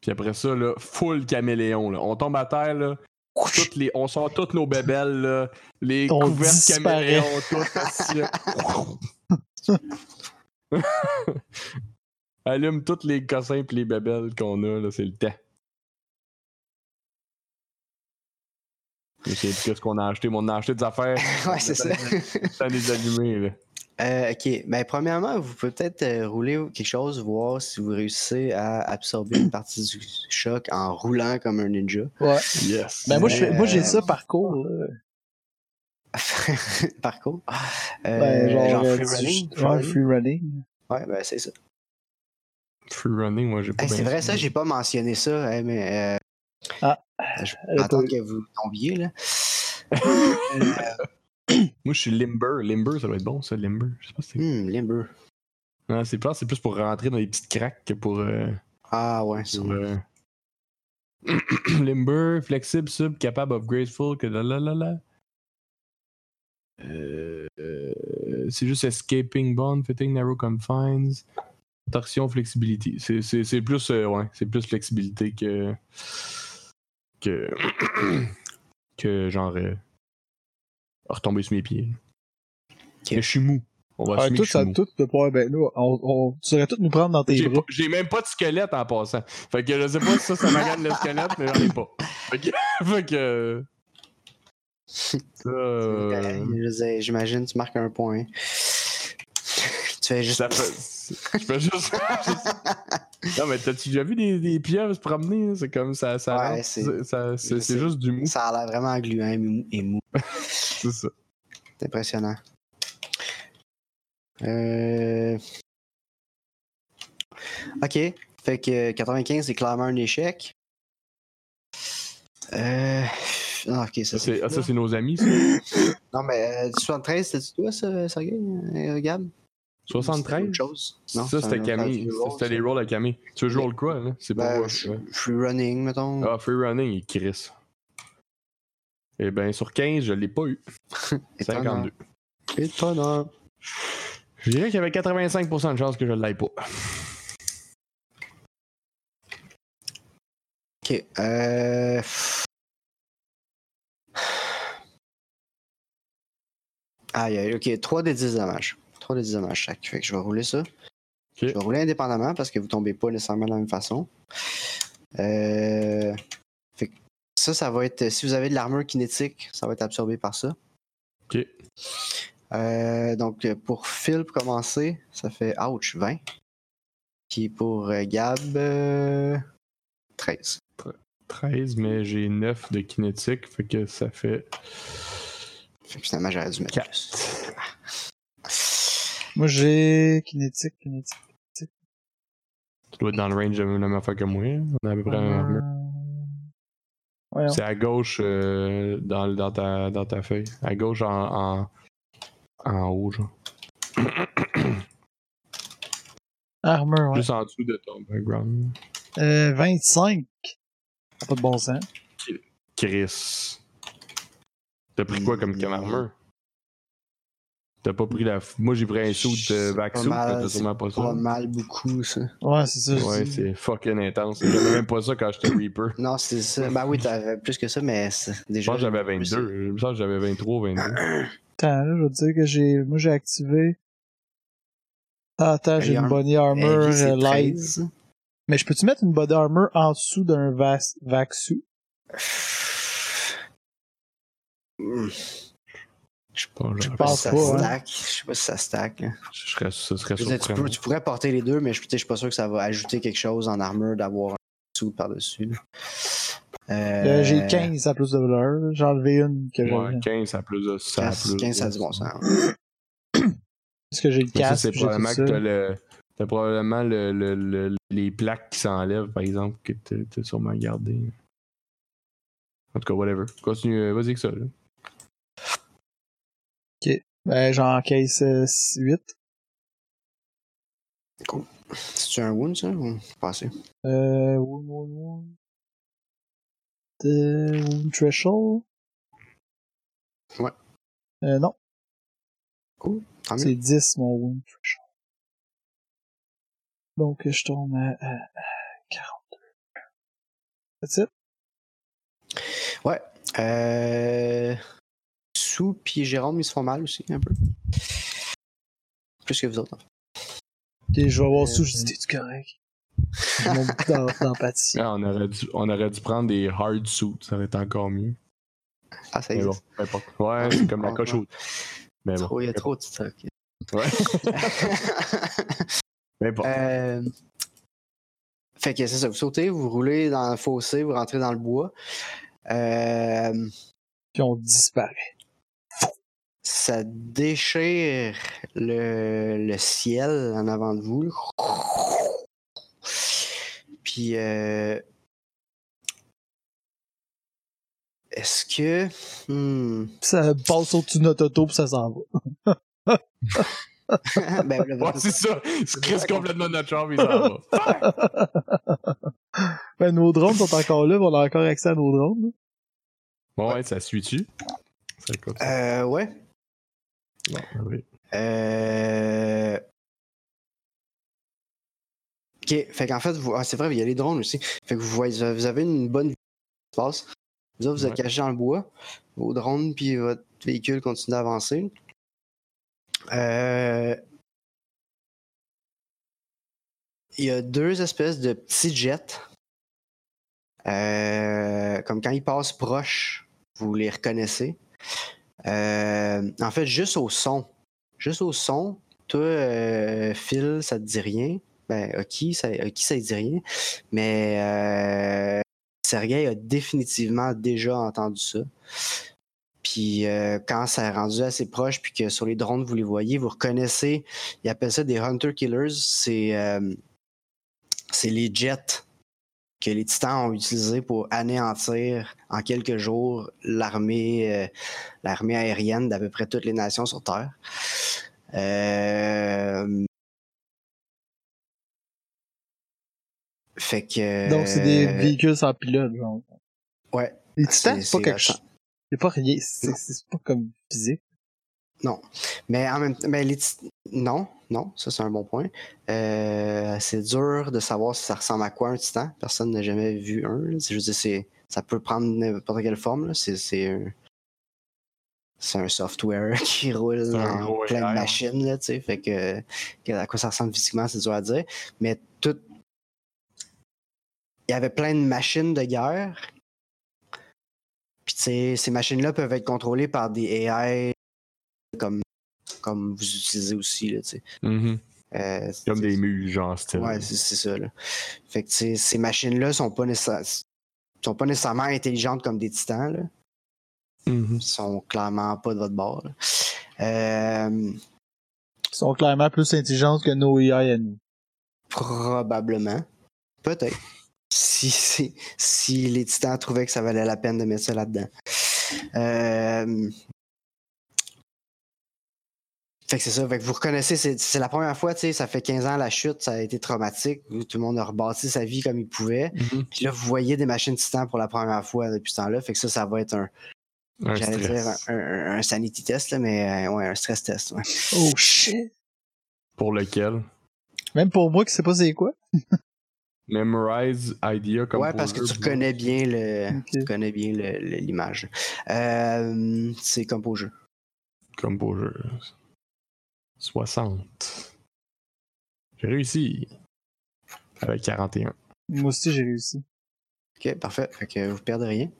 Puis après ça, là, full caméléon, là. On tombe à terre, là. Toutes les, on sort toutes nos bébelles, là. Les On couvertes disparaît. caméléons, tout. assis, (laughs) là. Allume tous les cossins pis les bébelles qu'on a, là, c'est le temps. Plus qu'est-ce qu'on a acheté, mais on a acheté des affaires. (laughs) ouais, c'est ça. Sans les allumer, là. Euh, ok. Ben, premièrement, vous pouvez peut-être euh, rouler quelque chose, voir si vous réussissez à absorber une partie du choc en roulant comme un ninja. Ouais. Yes. Ben, moi, je fais- moi, j'ai Euh, ça parcours, là. (laughs) Parcours. Euh, Ben, genre, euh, free running. running. free running. Ouais, ben, c'est ça. Free running, moi, j'ai pas Hey, c'est vrai, ça, j'ai pas mentionné ça, hein, mais. Euh, Ah. Je Elle vais a attendre pas- que vous tombiez, là. (laughs) Moi, je suis limber. Limber, ça doit être bon, ça, limber. Je sais pas si c'est. hmm, limber. Non, c'est plus, c'est plus pour rentrer dans les petites craques que pour. euh, Ah, ouais, pour, euh, (clears throat) limber, flexible, sub, capable of graceful, que la la la la. Euh, euh, c'est juste escaping bond, fitting narrow confines, torsion, flexibility. C'est, c'est, c'est plus, euh, ouais, c'est plus flexibilité que que que genre euh, retomber sur mes pieds. Mais je suis mou. On va Ah, tout, ça, tout, ben, nous, on, on, tu saurais tout nous prendre dans tes J'ai, bras. pas- j'ai même pas de squelette en passant. Fait que je sais pas si ça, ça m'agace le squelette, mais j'en ai pas. Fait que. (laughs) fait que (laughs) euh, J'imagine, tu marques un point. (laughs) tu fais juste. ça. Je fais juste. (laughs) non, mais t'as-tu déjà vu des, des pieuvres se promener? C'est comme ça. ça Ouais, c'est- juste du mou. Ça a l'air vraiment gluant et mou. (laughs) C'est ça. C'est impressionnant. Euh... Ok. Fait que 95, c'est clairement un échec. Euh... Ah, ok, ça c'est, ah, ça, c'est nos amis, ça. (laughs) Non, mais euh, 73, c'était toi, ça, Sergei, euh, Gab? 73? Autre chose. Non, ça, c'était Camille. c'était les rolls à Camille. Tu veux jouer roll quoi, là? C'est pas. Ben, ouais. free running, mettons. Ah, free running, il crisse. Eh ben, sur 15, je l'ai pas eu. (laughs) Étonnant. 52. Étonnant. Je dirais qu'il y avait 85% de chances que je l'aille pas. Ok. Euh... (sighs) Aïe, aïe, ok. 3 des 10 dommages. 3 des 10 dommages chaque. Fait que je vais rouler ça. Je vais rouler indépendamment parce que vous tombez pas nécessairement de la même façon. Euh... Fait que ça, ça va être. Si vous avez de l'armure kinétique, ça va être absorbé par ça. Ok. Euh, donc, pour Phil, pour commencer, ça fait ouch, 20. Puis pour euh, Gab, euh, 13. 13, mais j'ai 9 de kinétique, fait que ça fait Fait que finalement, j'aurais dû mettre 4. plus. Moi, j'ai kinétique, kinétique. Tu dois être dans le range de la même affaire que moi. On a à peu près. Voyons. C'est à gauche euh, dans, dans, ta, dans ta feuille. À gauche en, en, en haut, genre. (coughs) Armor, ouais. Juste en dessous de ton background. Euh, 25. Pas de bon sens. Chris. T'as pris quoi comme, comme Mm. armure? T'as pas pris la. Moi j'ai pris un suit de mais t'as c'est sûrement pas ça. Pas mal beaucoup, ça. Ouais, c'est ça. Ouais, c'est fucking intense. J'avais même pas ça quand j'étais Reaper. Non, c'est ça. Ben oui, t'avais plus que ça, mais c'est- Je déjà. pense que j'avais 22. Je me sens que j'avais 23 ou 22. Attends, là, je veux dire que j'ai. Moi, j'ai activé. Ah, attends, j'ai une body armor euh, light. 13. Mais je peux-tu mettre une body armor en dessous d'un? Hmm, Je sais pas, Je pense si ça pas, hein. stack. Je sais pas si ça stack. là. je serais, ça serait Je veux dire, tu, surprenant. peux- tu pourrais porter les deux, mais je, suis pas sûr que ça va ajouter quelque chose en armure d'avoir un sous par-dessus. là. Euh, j'ai 15 à plus de valeur. J'ai enlevé une que Ouais, j'avais. 15 ça a plus de. Ça a 15, plus 15, ça a de- du bon sens. (coughs) Parce que j'ai le casque. c'est probablement que t'as le. T'as probablement le, le, le- les plaques qui s'enlèvent, par exemple, que t'as sûrement gardé. En tout cas, whatever. Continue, euh, vas-y que ça, là. Ben, j'en caisse euh, 8. C'est-tu un wound, ça? Ou pas assez? Euh, wound, wound, wound. De wound threshold? Ouais. Euh, non. Mieux. C'est 10 mon wound threshold. Donc, je tombe à, à, à 42. That's it? Ouais. Euh... Sous puis Jérôme, ils se font mal aussi, un peu. Plus que vous autres. Ok, je vais voir Euh, sous, je dis, t'es-tu correct? (laughs) D'empathie. Ah, on, aurait dû, on aurait dû prendre des hard suits, ça aurait été encore mieux. Ah, ça Mais bon, existe. importe. Ouais, c'est comme la (coughs) coche haute. Mais bon. Trop, il y a trop de stock. Ouais. (laughs) Mais bon. Euh, Fait que c'est ça, vous sautez, vous roulez dans le fossé, vous rentrez dans le bois. Euh, Puis on disparaît. Ça déchire le, le ciel en avant de vous. Puis, euh, est-ce que. hmm, Ça passe au-dessus de notre auto, puis ça s'en va. (laughs) ben, là, Ouais, c'est ça. Il se crisse complètement notre chambre, il s'en va. (laughs) ben, nos drones sont encore là, on a encore accès à nos drones. Bon, ouais, ça suit-tu? Ça comme ça. Euh, ouais. Bon, oui. Euh... Ok, fait qu'en fait, vous... ah, c'est vrai, il y a les drones aussi. Fait que vous voyez, vous avez une bonne l'espace. Vous autres, vous êtes Ouais. cachés dans le bois. Vos drones puis votre véhicule continuent d'avancer. Euh... Il y a deux espèces de petits jets. Euh, Comme quand ils passent proches, vous les reconnaissez. Euh, en fait, juste au son. Juste au son, toi, euh, Phil, ça te dit rien? Ben, Oki, ça, Oki, ça te dit rien. Mais euh, Sergei a définitivement déjà entendu ça. Puis euh, quand ça est rendu assez proche, puis que sur les drones, vous les voyez, vous reconnaissez, ils appellent ça des Hunter Killers. C'est euh, c'est les jets que les titans ont utilisés pour anéantir en quelques jours l'armée euh, l'armée aérienne d'à peu près toutes les nations sur Terre. Euh, Fait que. Donc, c'est des véhicules sans pilote, genre. Ouais. Les titans, C'est- pas quelque chose. C'est pas rien. C'est pas comme physique. Mais en même temps, mais les tit- non, non, ça c'est un bon point. Euh, c'est dur de savoir si ça ressemble à quoi un titan. Personne n'a jamais vu un. là. Juste, c'est, ça peut prendre n'importe quelle forme. C'est, c'est un, un software (laughs) qui roule gros plein de machines, là. Fait que, à quoi ça ressemble physiquement, c'est dur à dire. Mais tout, il y avait plein de machines de guerre. Puis ces machines-là peuvent être contrôlées par des AI comme, comme vous utilisez aussi, là. Mhm. Euh, Comme des muses, genre, style. Ouais, c'est c'est ça, là. Fait que, ces machines-là sont pas nécessaires- sont pas nécessairement intelligentes comme des titans, là. Mhm. Ils sont clairement pas de votre bord, là. Euh, Ils sont clairement plus intelligentes que nos AI à nous. Probablement. Peut-être. Si, si, si les titans trouvaient que ça valait la peine de mettre ça là-dedans. Euh, Fait que c'est ça. Fait que vous reconnaissez, c'est la première fois, tu sais, ça fait 15 ans la chute, ça a été traumatique. Tout le monde a rebâti sa vie comme il pouvait. Mhm. Puis là, vous voyez des machines titans pour la première fois depuis ce temps-là. Fait que ça, ça va être un, Un j'allais dire stress. un, un- un sanity test, là, mais euh, ouais, un stress test. Ouais. Oh shit. Pour lequel? Même pour moi qui sais pas c'est quoi. Memorize idea comme ouais, parce que tu reconnais bien le, tu connais bien le- le- l'image. Euh, c'est comme au jeu. Comme beau jeu. 60. J'ai réussi. Avec 41. Moi aussi j'ai réussi. Ok, parfait. Fait que vous perdez rien.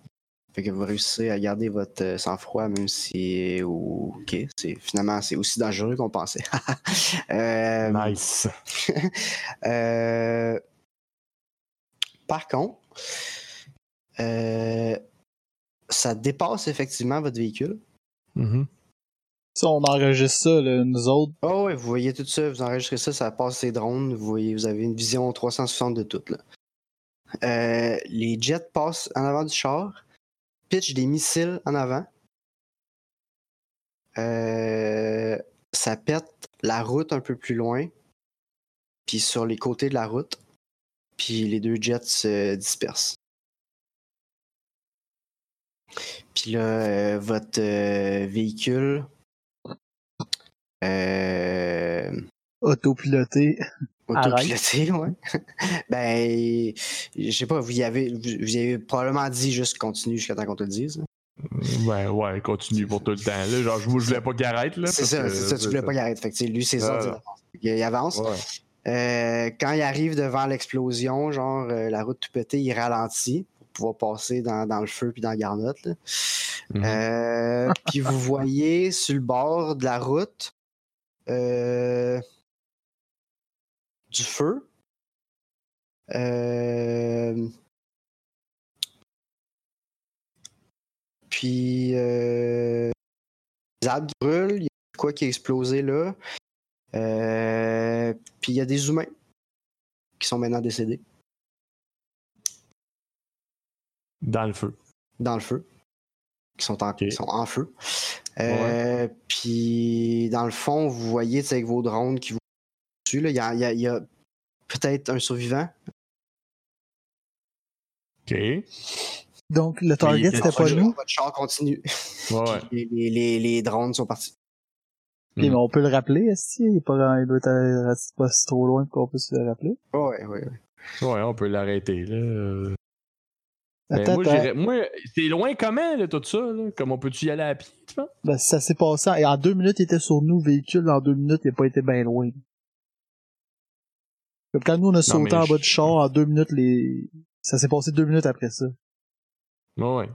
Fait que vous réussissez à garder votre euh, sang-froid, même si. Ok, c'est finalement c'est aussi dangereux qu'on pensait. (laughs) Euh, Nice. (laughs) euh, Par contre, euh, ça dépasse effectivement votre véhicule. Mhm. Ça, on enregistre ça, là, nous autres. Oh ouais, vous voyez tout ça, vous enregistrez ça, ça passe ces drones, vous voyez, vous avez une vision 360 de tout. Euh, les jets passent en avant du char, pitch des missiles en avant. Euh, ça pète la route un peu plus loin, puis sur les côtés de la route, puis les deux jets se dispersent. Puis là, euh, votre véhicule euh, Autopiloté. autopiloté, ouais. (laughs) ben, je sais pas, vous y avez, vous, y avez probablement dit juste continue jusqu'à temps qu'on te le dise. là. Ouais, ouais, continue pour tout le temps. Là, genre, je, voulais pas qu'il arrête. là. C'est ça, que- c'est ça, tu voulais pas qu'il arrête. Fait que, lui, c'est ça. Ah, il avance. Ouais. Euh, quand il arrive devant l'explosion, genre euh, la route tout pétée, il ralentit pour pouvoir passer dans, dans le feu puis dans la garnotte. Mhm. Euh, puis vous voyez sur le bord de la route du feu. Euh, puis euh, des arbres qui brûlent, il y a quoi qui a explosé là. Euh, puis il y a des humains qui sont maintenant décédés Dans le feu. dans le feu, qui sont en, Ok. qui sont en feu. Euh, Puis dans le fond, vous voyez tu sais, avec vos drones qui vous dessus, là, il y a, il y a- il y a peut-être un survivant. Ok. Donc, le target, était c'était pas nous. Votre char continue. ouais. Les, (laughs) les- les- les drones sont partis. Ok, mais on peut le rappeler, est-ce qu'il est pas, il doit être euh, pas si trop loin pour qu'on puisse le rappeler? Ouais, ouais, ouais. Ouais, on peut l'arrêter. là. Mais Attends, moi, attends. j'irais- moi, c'est loin comment, là, tout ça? Là? Comme on peut-tu y aller à pied, tu penses? Ben, ça s'est passé. Et en deux minutes, il était sur nous, le véhicule. En deux minutes, il a pas été bien loin. Comme quand nous, on a sauté en je- bas du char, en deux minutes, les... ça s'est passé deux minutes après ça. Ouais, ouais.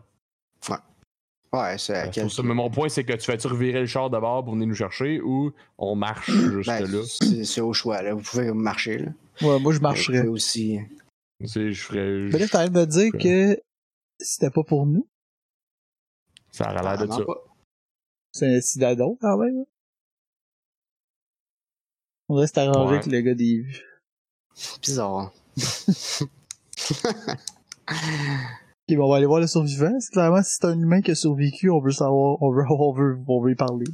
Ouais, c'est à Ben, ça. Mais mon point, c'est que tu fais-tu revirer le char d'abord pour venir nous chercher ou on marche jusque Ben, là? c'est au choix. Là. Vous pouvez marcher. Là. Ouais, moi, je Vous marcherais. pouvez aussi. Tu sais, je ferais. Mais là, envie de me dire que c'était pas pour nous. Ça aurait l'air de ça. pas. C'est un cidadon, quand même. hein. On reste arrangé Ouais. avec le gars des vues. Bizarre. (laughs) Ok, bon, on va aller voir le survivant. C'est clairement, si c'est un humain qui a survécu, on veut savoir, on veut, (laughs) on veut, on veut y parler.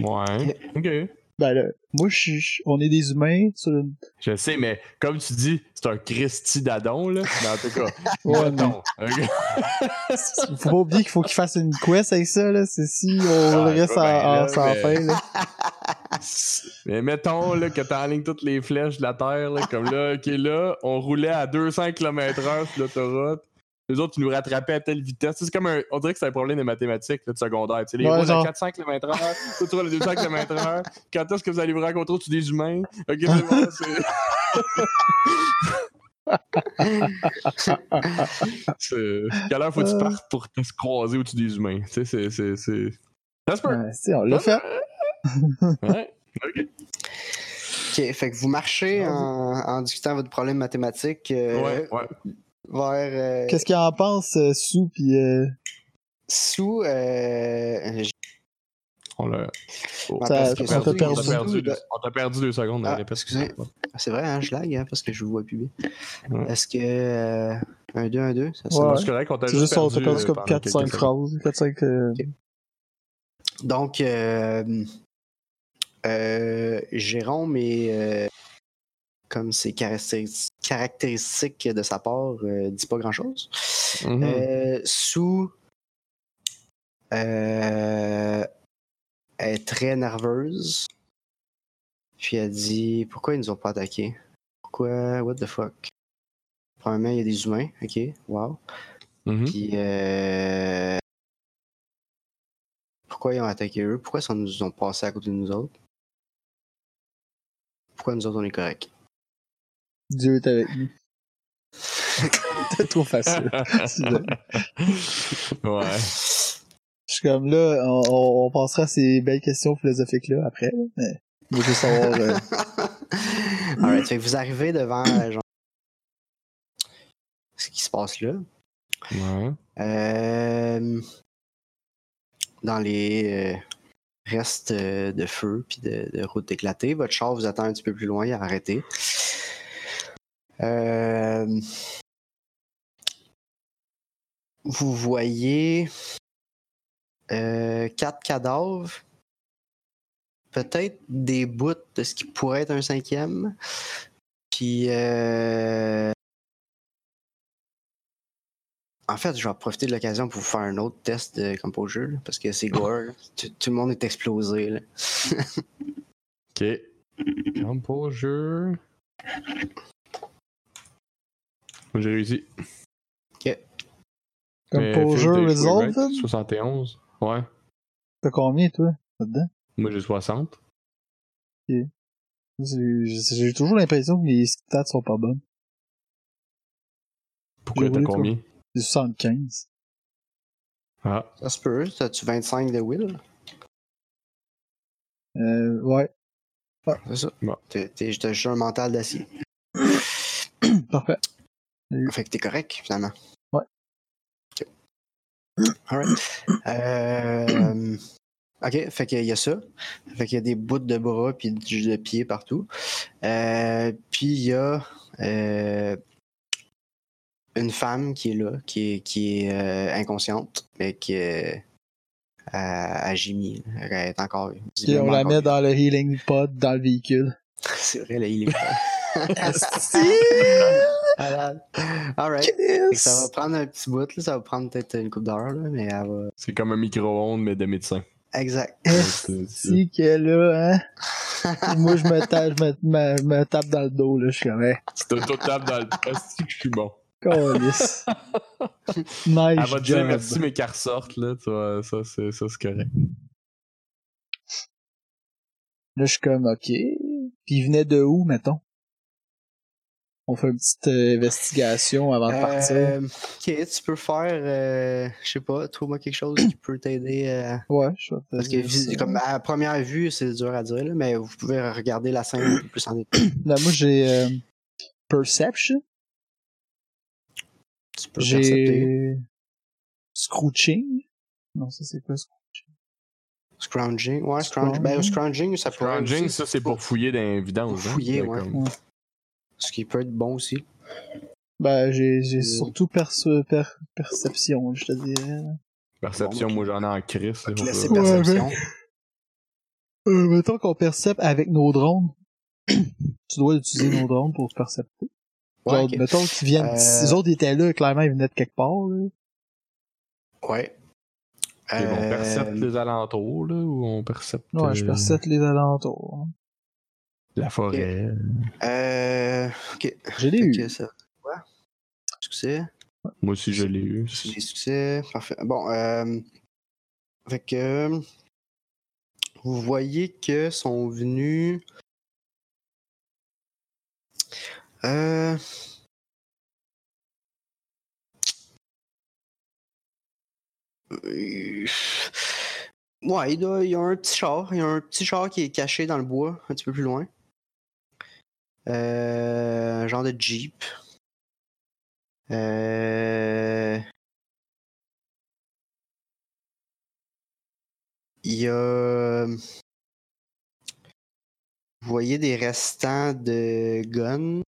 Ouais. Ok. Ben là, moi, je suis, on est des humains sur une... Je sais, mais comme tu dis, c'est un Christy d'Adon, là. Mais en tout cas, (laughs) Ouais, mettons, ok? (laughs) Faut pas oublier qu'il faut qu'il fasse une quest avec ça, là. C'est si on Ouais, le reste en- sans mais- fin, là. (laughs) Mais mettons là, que t'enlignes toutes les flèches de la Terre, là, comme là, ok, là, on roulait à 200 km/h sur l'autoroute. Les autres, ils nous rattrapaient à telle vitesse. C'est comme un. On dirait que c'est un problème de mathématiques là, de secondaire. Tu sais, les Ouais, genre. à 400 km/h, toi, tu à 200 km/h. Quand est-ce que vous allez vous rencontrer au-dessus des humains? Ok, c'est bon, c'est. (laughs) Quelle heure faut que tu Euh. partes pour te se croiser au-dessus des humains? Tu sais, c'est. c'est, c'est... On l'a fait. Ouais. Ok. Ok, fait que vous marchez en, en discutant votre problème mathématique euh, Ouais, ouais. Vers euh, Qu'est-ce qu'il en pense, euh, Sou, pis euh... sous. euh, j- On l'a. Oh, Ça- on t'a perdu. on t'a perdu, deux- perdu secondes. Ah, excusez. C'est vrai, hein, je lag hein, parce que je vous vois plus bien. Ouais. Est-ce que euh, un 2, un 2, ça Ouais. C'est correct, on t'a juste, perdu euh, comme pendant 4-5 quelques secondes. phrases. 4-5. euh, Donc, euh, euh, Jérôme euh, comme ses caractéris- caractéristiques de sa part, euh, dit pas grand-chose. Sue euh, est très nerveuse. Puis elle dit Pourquoi ils nous ont pas attaqué Pourquoi What the fuck? Premièrement, il y a des humains, ok, wow. Mhm. Puis euh, pourquoi ils ont attaqué eux? Pourquoi ils nous ont passé à côté de nous autres? Pourquoi nous autres on est corrects? Dieu est avec nous. (laughs) C'était trop facile. (laughs) ouais. Je suis comme là, on, on, on passera à ces belles questions philosophiques-là après. Mais je veux juste savoir. euh, (laughs) Alright, fait que vous arrivez devant euh, genre, ce qui se passe là. Ouais. Euh, dans les euh, restes de feu puis de, de routes éclatées, votre char vous attend un petit peu plus loin, il a arrêté. Euh, vous voyez euh, quatre cadavres, peut-être des bouts de ce qui pourrait être un cinquième, puis euh, en fait, je vais profiter de l'occasion pour vous faire un autre test de composure, parce que c'est gore. Tout, le monde est explosé. (laughs) Ok. Composure. J'ai réussi. Comme Mais pour jeu Resolved, right? 71. Ouais. t'as combien toi là-dedans? Moi j'ai 60. J'ai j'ai toujours l'impression que mes stats sont pas bonnes. Pourquoi t'as combien? J'ai 75. Ah. Ça se peut. T'as-tu 25 de will? Euh, ouais. C'est ça. Bon. T'es, juste un mental d'acier. (coughs) Parfait. Fait que t'es correct, finalement. Ouais. Ok. (clears throat) Alright. Euh, ok, fait qu'il y a ça. Fait qu'il y a des bouts de bras puis de, de pieds partout. Euh, puis il y a euh, une femme qui est là, qui est, qui est euh, inconsciente, mais qui est à, à Jimmy. Elle est encore. Puis on la met dans le healing pod dans le véhicule. (laughs) C'est vrai, il est (laughs) (laughs) Asti! Malade. Que Yes! Ça va prendre un petit bout, là. ça va prendre peut-être une coupe d'heure, là, mais elle va. C'est comme un micro-ondes, mais de médecin. Exact. (laughs) C'est- Si qu'elle là, hein? (laughs) Moi, je me, tape, je me, me, me tape dans le dos, là. Je suis comme, hey, C'est un tout tape dans le Asti que je suis bon. câlisse. (laughs) Nice Elle va te dire merci, mais qu'elle ressorte, là. Tu vois, ça, c'est, ça, c'est correct. Là, je suis comme, ok. Puis il venait de où, mettons? On fait une petite euh, investigation avant de partir. Euh, ok, tu peux faire, euh, je sais pas, trouve-moi quelque chose qui peut t'aider. euh, Ouais, je vais parce que comme à première vue, c'est dur à dire, là, mais vous pouvez regarder la scène un peu plus en détail. Là, (coughs) moi, j'ai euh, Perception. Tu peux. J'ai Scrooching. Non, ça, c'est quoi, Scrooching? Scrounging. Ouais, scrounging. Ben, scrounging, ça pourrait. Scrounging, ça, c'est pour fouiller dans les vidanges. Pour hein. fouiller, C'est ouais. Ce qui peut être bon aussi. Ben, j'ai, j'ai Euh. surtout perce- per- perception, je te dirais. Perception, Bon, moi, j'en ai en c'est Ouais, perception. (laughs) Euh, mettons qu'on percepte avec nos drones. (coughs) tu dois utiliser nos drones pour percepter. Ouais, mettons qu'ils viennent. Euh, Les autres étaient là, clairement, ils venaient de quelque part, là. Ouais. Bon, on Euh, percepte les alentours, là, ou on percepte Ouais, je euh, percepte les alentours. hein. La forêt. Euh, ok. J'ai des Fait eu. ça. Ouais. Succès? Moi aussi, je l'ai eu. Des succès. Parfait. Bon, euh, fait que vous voyez que sont venus. Euh, euh, Ouais, il, doit- il y a un petit char. Il y a un petit char qui est caché dans le bois, un petit peu plus loin. Euh, un genre de Jeep. Euh... il y a. Vous voyez des restants de guns.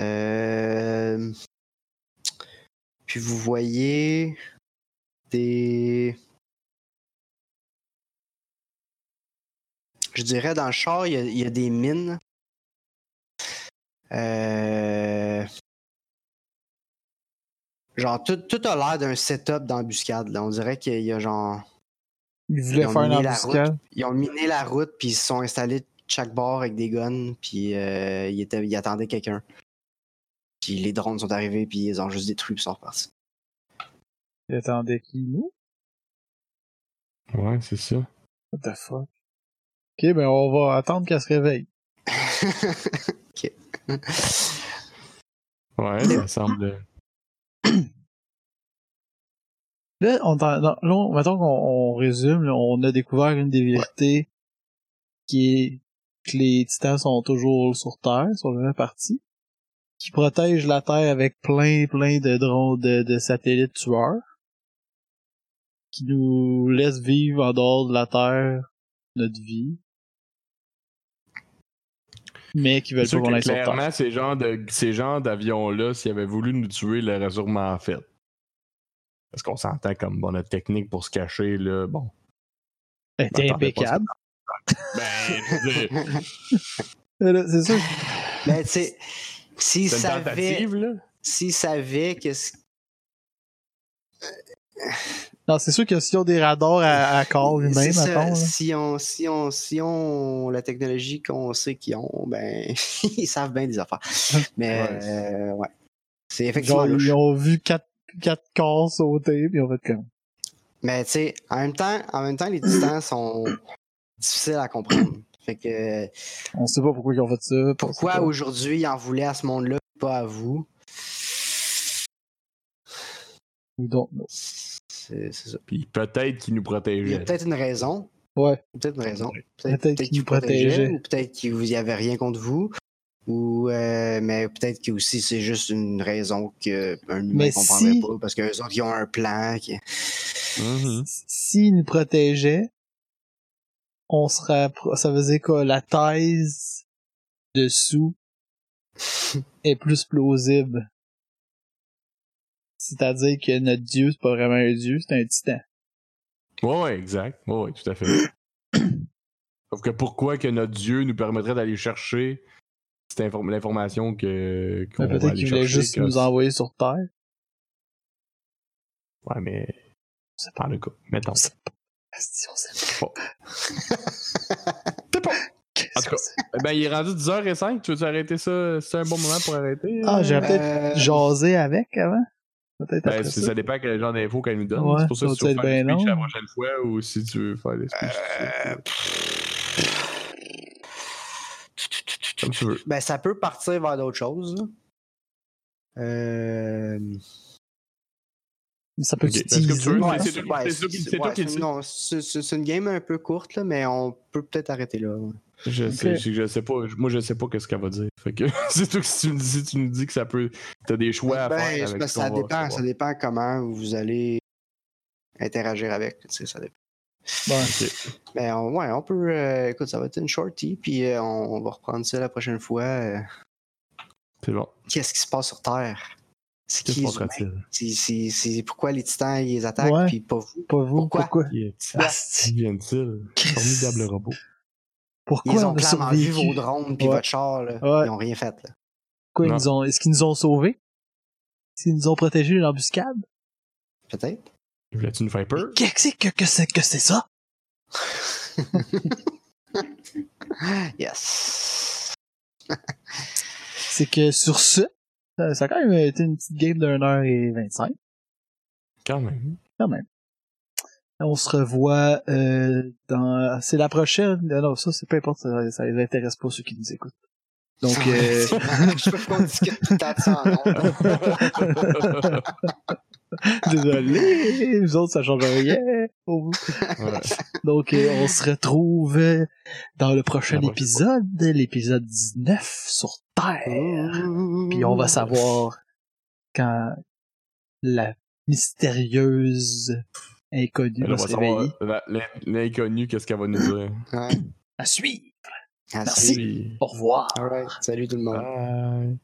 Euh, Puis vous voyez des. Je dirais dans le char, il y a, il y a des mines. Euh, Genre, tout, tout a l'air d'un setup d'embuscade. là. On dirait qu'il y a genre. Il voulait Ils ont faire une miné la embuscade. Ils ont miné la route, puis ils se sont installés de chaque bord avec des guns, puis euh, ils, étaient, ils attendaient quelqu'un. Puis les drones sont arrivés, puis ils ont juste détruit, puis ils sont repartis. Il attendait qui, nous? Ouais, c'est ça. What the fuck? Ok, ben on va attendre qu'elle se réveille. (laughs) ok. Ouais, ça semble. Là, on, là, on- mettons qu'on on résume, là, on a découvert une des vérités qui est que les titans sont toujours sur Terre, sont jamais partis, qui protègent la Terre avec plein, plein de drones, de, de satellites tueurs, qui nous laissent vivre en dehors de la Terre notre vie, mais qui veulent pas qu'on clairement, ces genres de ces genres d'avions-là, s'ils avaient voulu nous tuer, ils l'auraient sûrement fait. Parce qu'on s'entend comme bon, notre technique pour se cacher, là, bon. Elle était M'attendais pas à impeccable. Ben, (laughs) C'est sûr. Mais tu sais, s'ils savaient, s'ils savaient que c'est sûr que s'ils ont des radars à, à corps humain, si on, si on, si on, la technologie qu'on sait qu'ils ont, ben, (laughs) ils savent bien des affaires. (laughs) Mais, Ouais. euh, ouais. C'est effectivement Genre, ils ont vu quatre, quatre corps sauter, puis ils ont fait comme. Mais, tu sais, en même temps, en même temps, les titans sont difficiles à comprendre. (clears throat) Fait que, On sait pas pourquoi ils ont fait ça. on pourquoi aujourd'hui ils en voulaient à ce monde-là, pas à vous? We don't know. C'est c'est ça. Puis peut-être qu'ils nous Il y a protégeaient. peut-être une raison. Ouais. Peut-être une raison. Peut-être qu'ils nous vous protégeaient, protégeaient. ou peut-être qu'il n'y avait rien contre vous. Ou euh, mais peut-être que aussi c'est juste une raison que un humain ne comprendrait si- pas parce qu'eux autres ils ont un plan qui... Mhm. S'ils nous protégeaient, on serait, ça veut dire que la thèse dessous (laughs) est plus plausible. C'est-à-dire que notre dieu, c'est pas vraiment un dieu, c'est un titan. Ouais, ouais, exact. Ouais, ouais, tout à fait. (clears throat) Sauf que pourquoi que notre Dieu nous permettrait d'aller chercher cette inform- l'information que qu'on va peut-être qu'il voulait juste nous envoyer sur Terre. Ouais, mais C'est pas le cas. Mettons. On sait pas. On sait pas. (laughs) C'est pas. Qu'est-ce En tout cas, Ben, il est rendu 10h05. Tu veux arrêter ça? C'est un bon moment pour arrêter? Ah, euh? j'ai peut-être Euh, jaser avec avant. Peut-être Ben, après ça, ça. dépend quel genre d'infos qu'elle nous donne. Ouais, c'est pour ça que si tu veux faire ben la prochaine fois ou si tu veux faire le speech. euh, Comme tu veux. Ben ça peut partir vers d'autres choses. Euh... Ça peut Ok. tu Est-ce que tu teaser. veux- ouais, c'est- c'est c'est- ouais, c'est toi qui- c'est- c'est toi ouais, qui le c'est- dis. non, c'est c'est- c'est une game un peu courte, là, mais on peut peut-être arrêter là. ouais. Je sais, je, je sais pas. Moi, je sais pas qu'est-ce qu'elle va dire. (laughs) Fait que c'est toi que si tu, me dis, si tu nous dis que ça peut. T'as des choix à Ben, faire. Avec ce ça va dépend, ça dépend comment vous allez interagir avec. tu sais, Ça dépend. Mais (laughs) on, ouais, on peut. euh, écoute, ça va être une shorty, puis euh, on, on va reprendre ça la prochaine fois. euh, C'est bon. Qu'est-ce qui se passe sur Terre? C'est qui les? C'est- pourquoi les titans ils les attaquent, Ouais. puis pas vous? Pas vous. Pourquoi? Pourquoi? Viennent-ils? Formidable robot. Pourquoi Ils on ont a clairement vu vos drones puis Ouais. votre char, là. Ouais. Ils ont rien fait, là. Ils Non. nous ont, est-ce qu'ils nous ont sauvés? Est-ce qu'ils nous ont protégés de l'embuscade? Peut-être. Voulais-tu nous faire peur? Qu'est-ce que, que c'est, que c'est ça? (laughs) yes. C'est que sur ce, ça, ça a quand même été une petite game d'une heure et vingt-cinq, Quand même. quand même. On se revoit euh, dans... C'est la prochaine. Non, ça, c'est peu importe, ça, ça les intéresse pas ceux qui nous écoutent. Donc, euh, (laughs) Je peux qu'on discute tout le temps de ça ondes. (laughs) désolé, nous autres, ça change rien pour vous. Ouais. Donc, euh, on se retrouve euh, dans le prochain épisode, l'épisode 19 sur Terre. Puis on va savoir quand la mystérieuse Inconnu Elle va savoir, réveiller. la- l'in- L'inconnu, qu'est-ce qu'elle va nous dire? Ouais. À suivre. Merci. Au revoir. Alright. Salut tout le monde. Bye.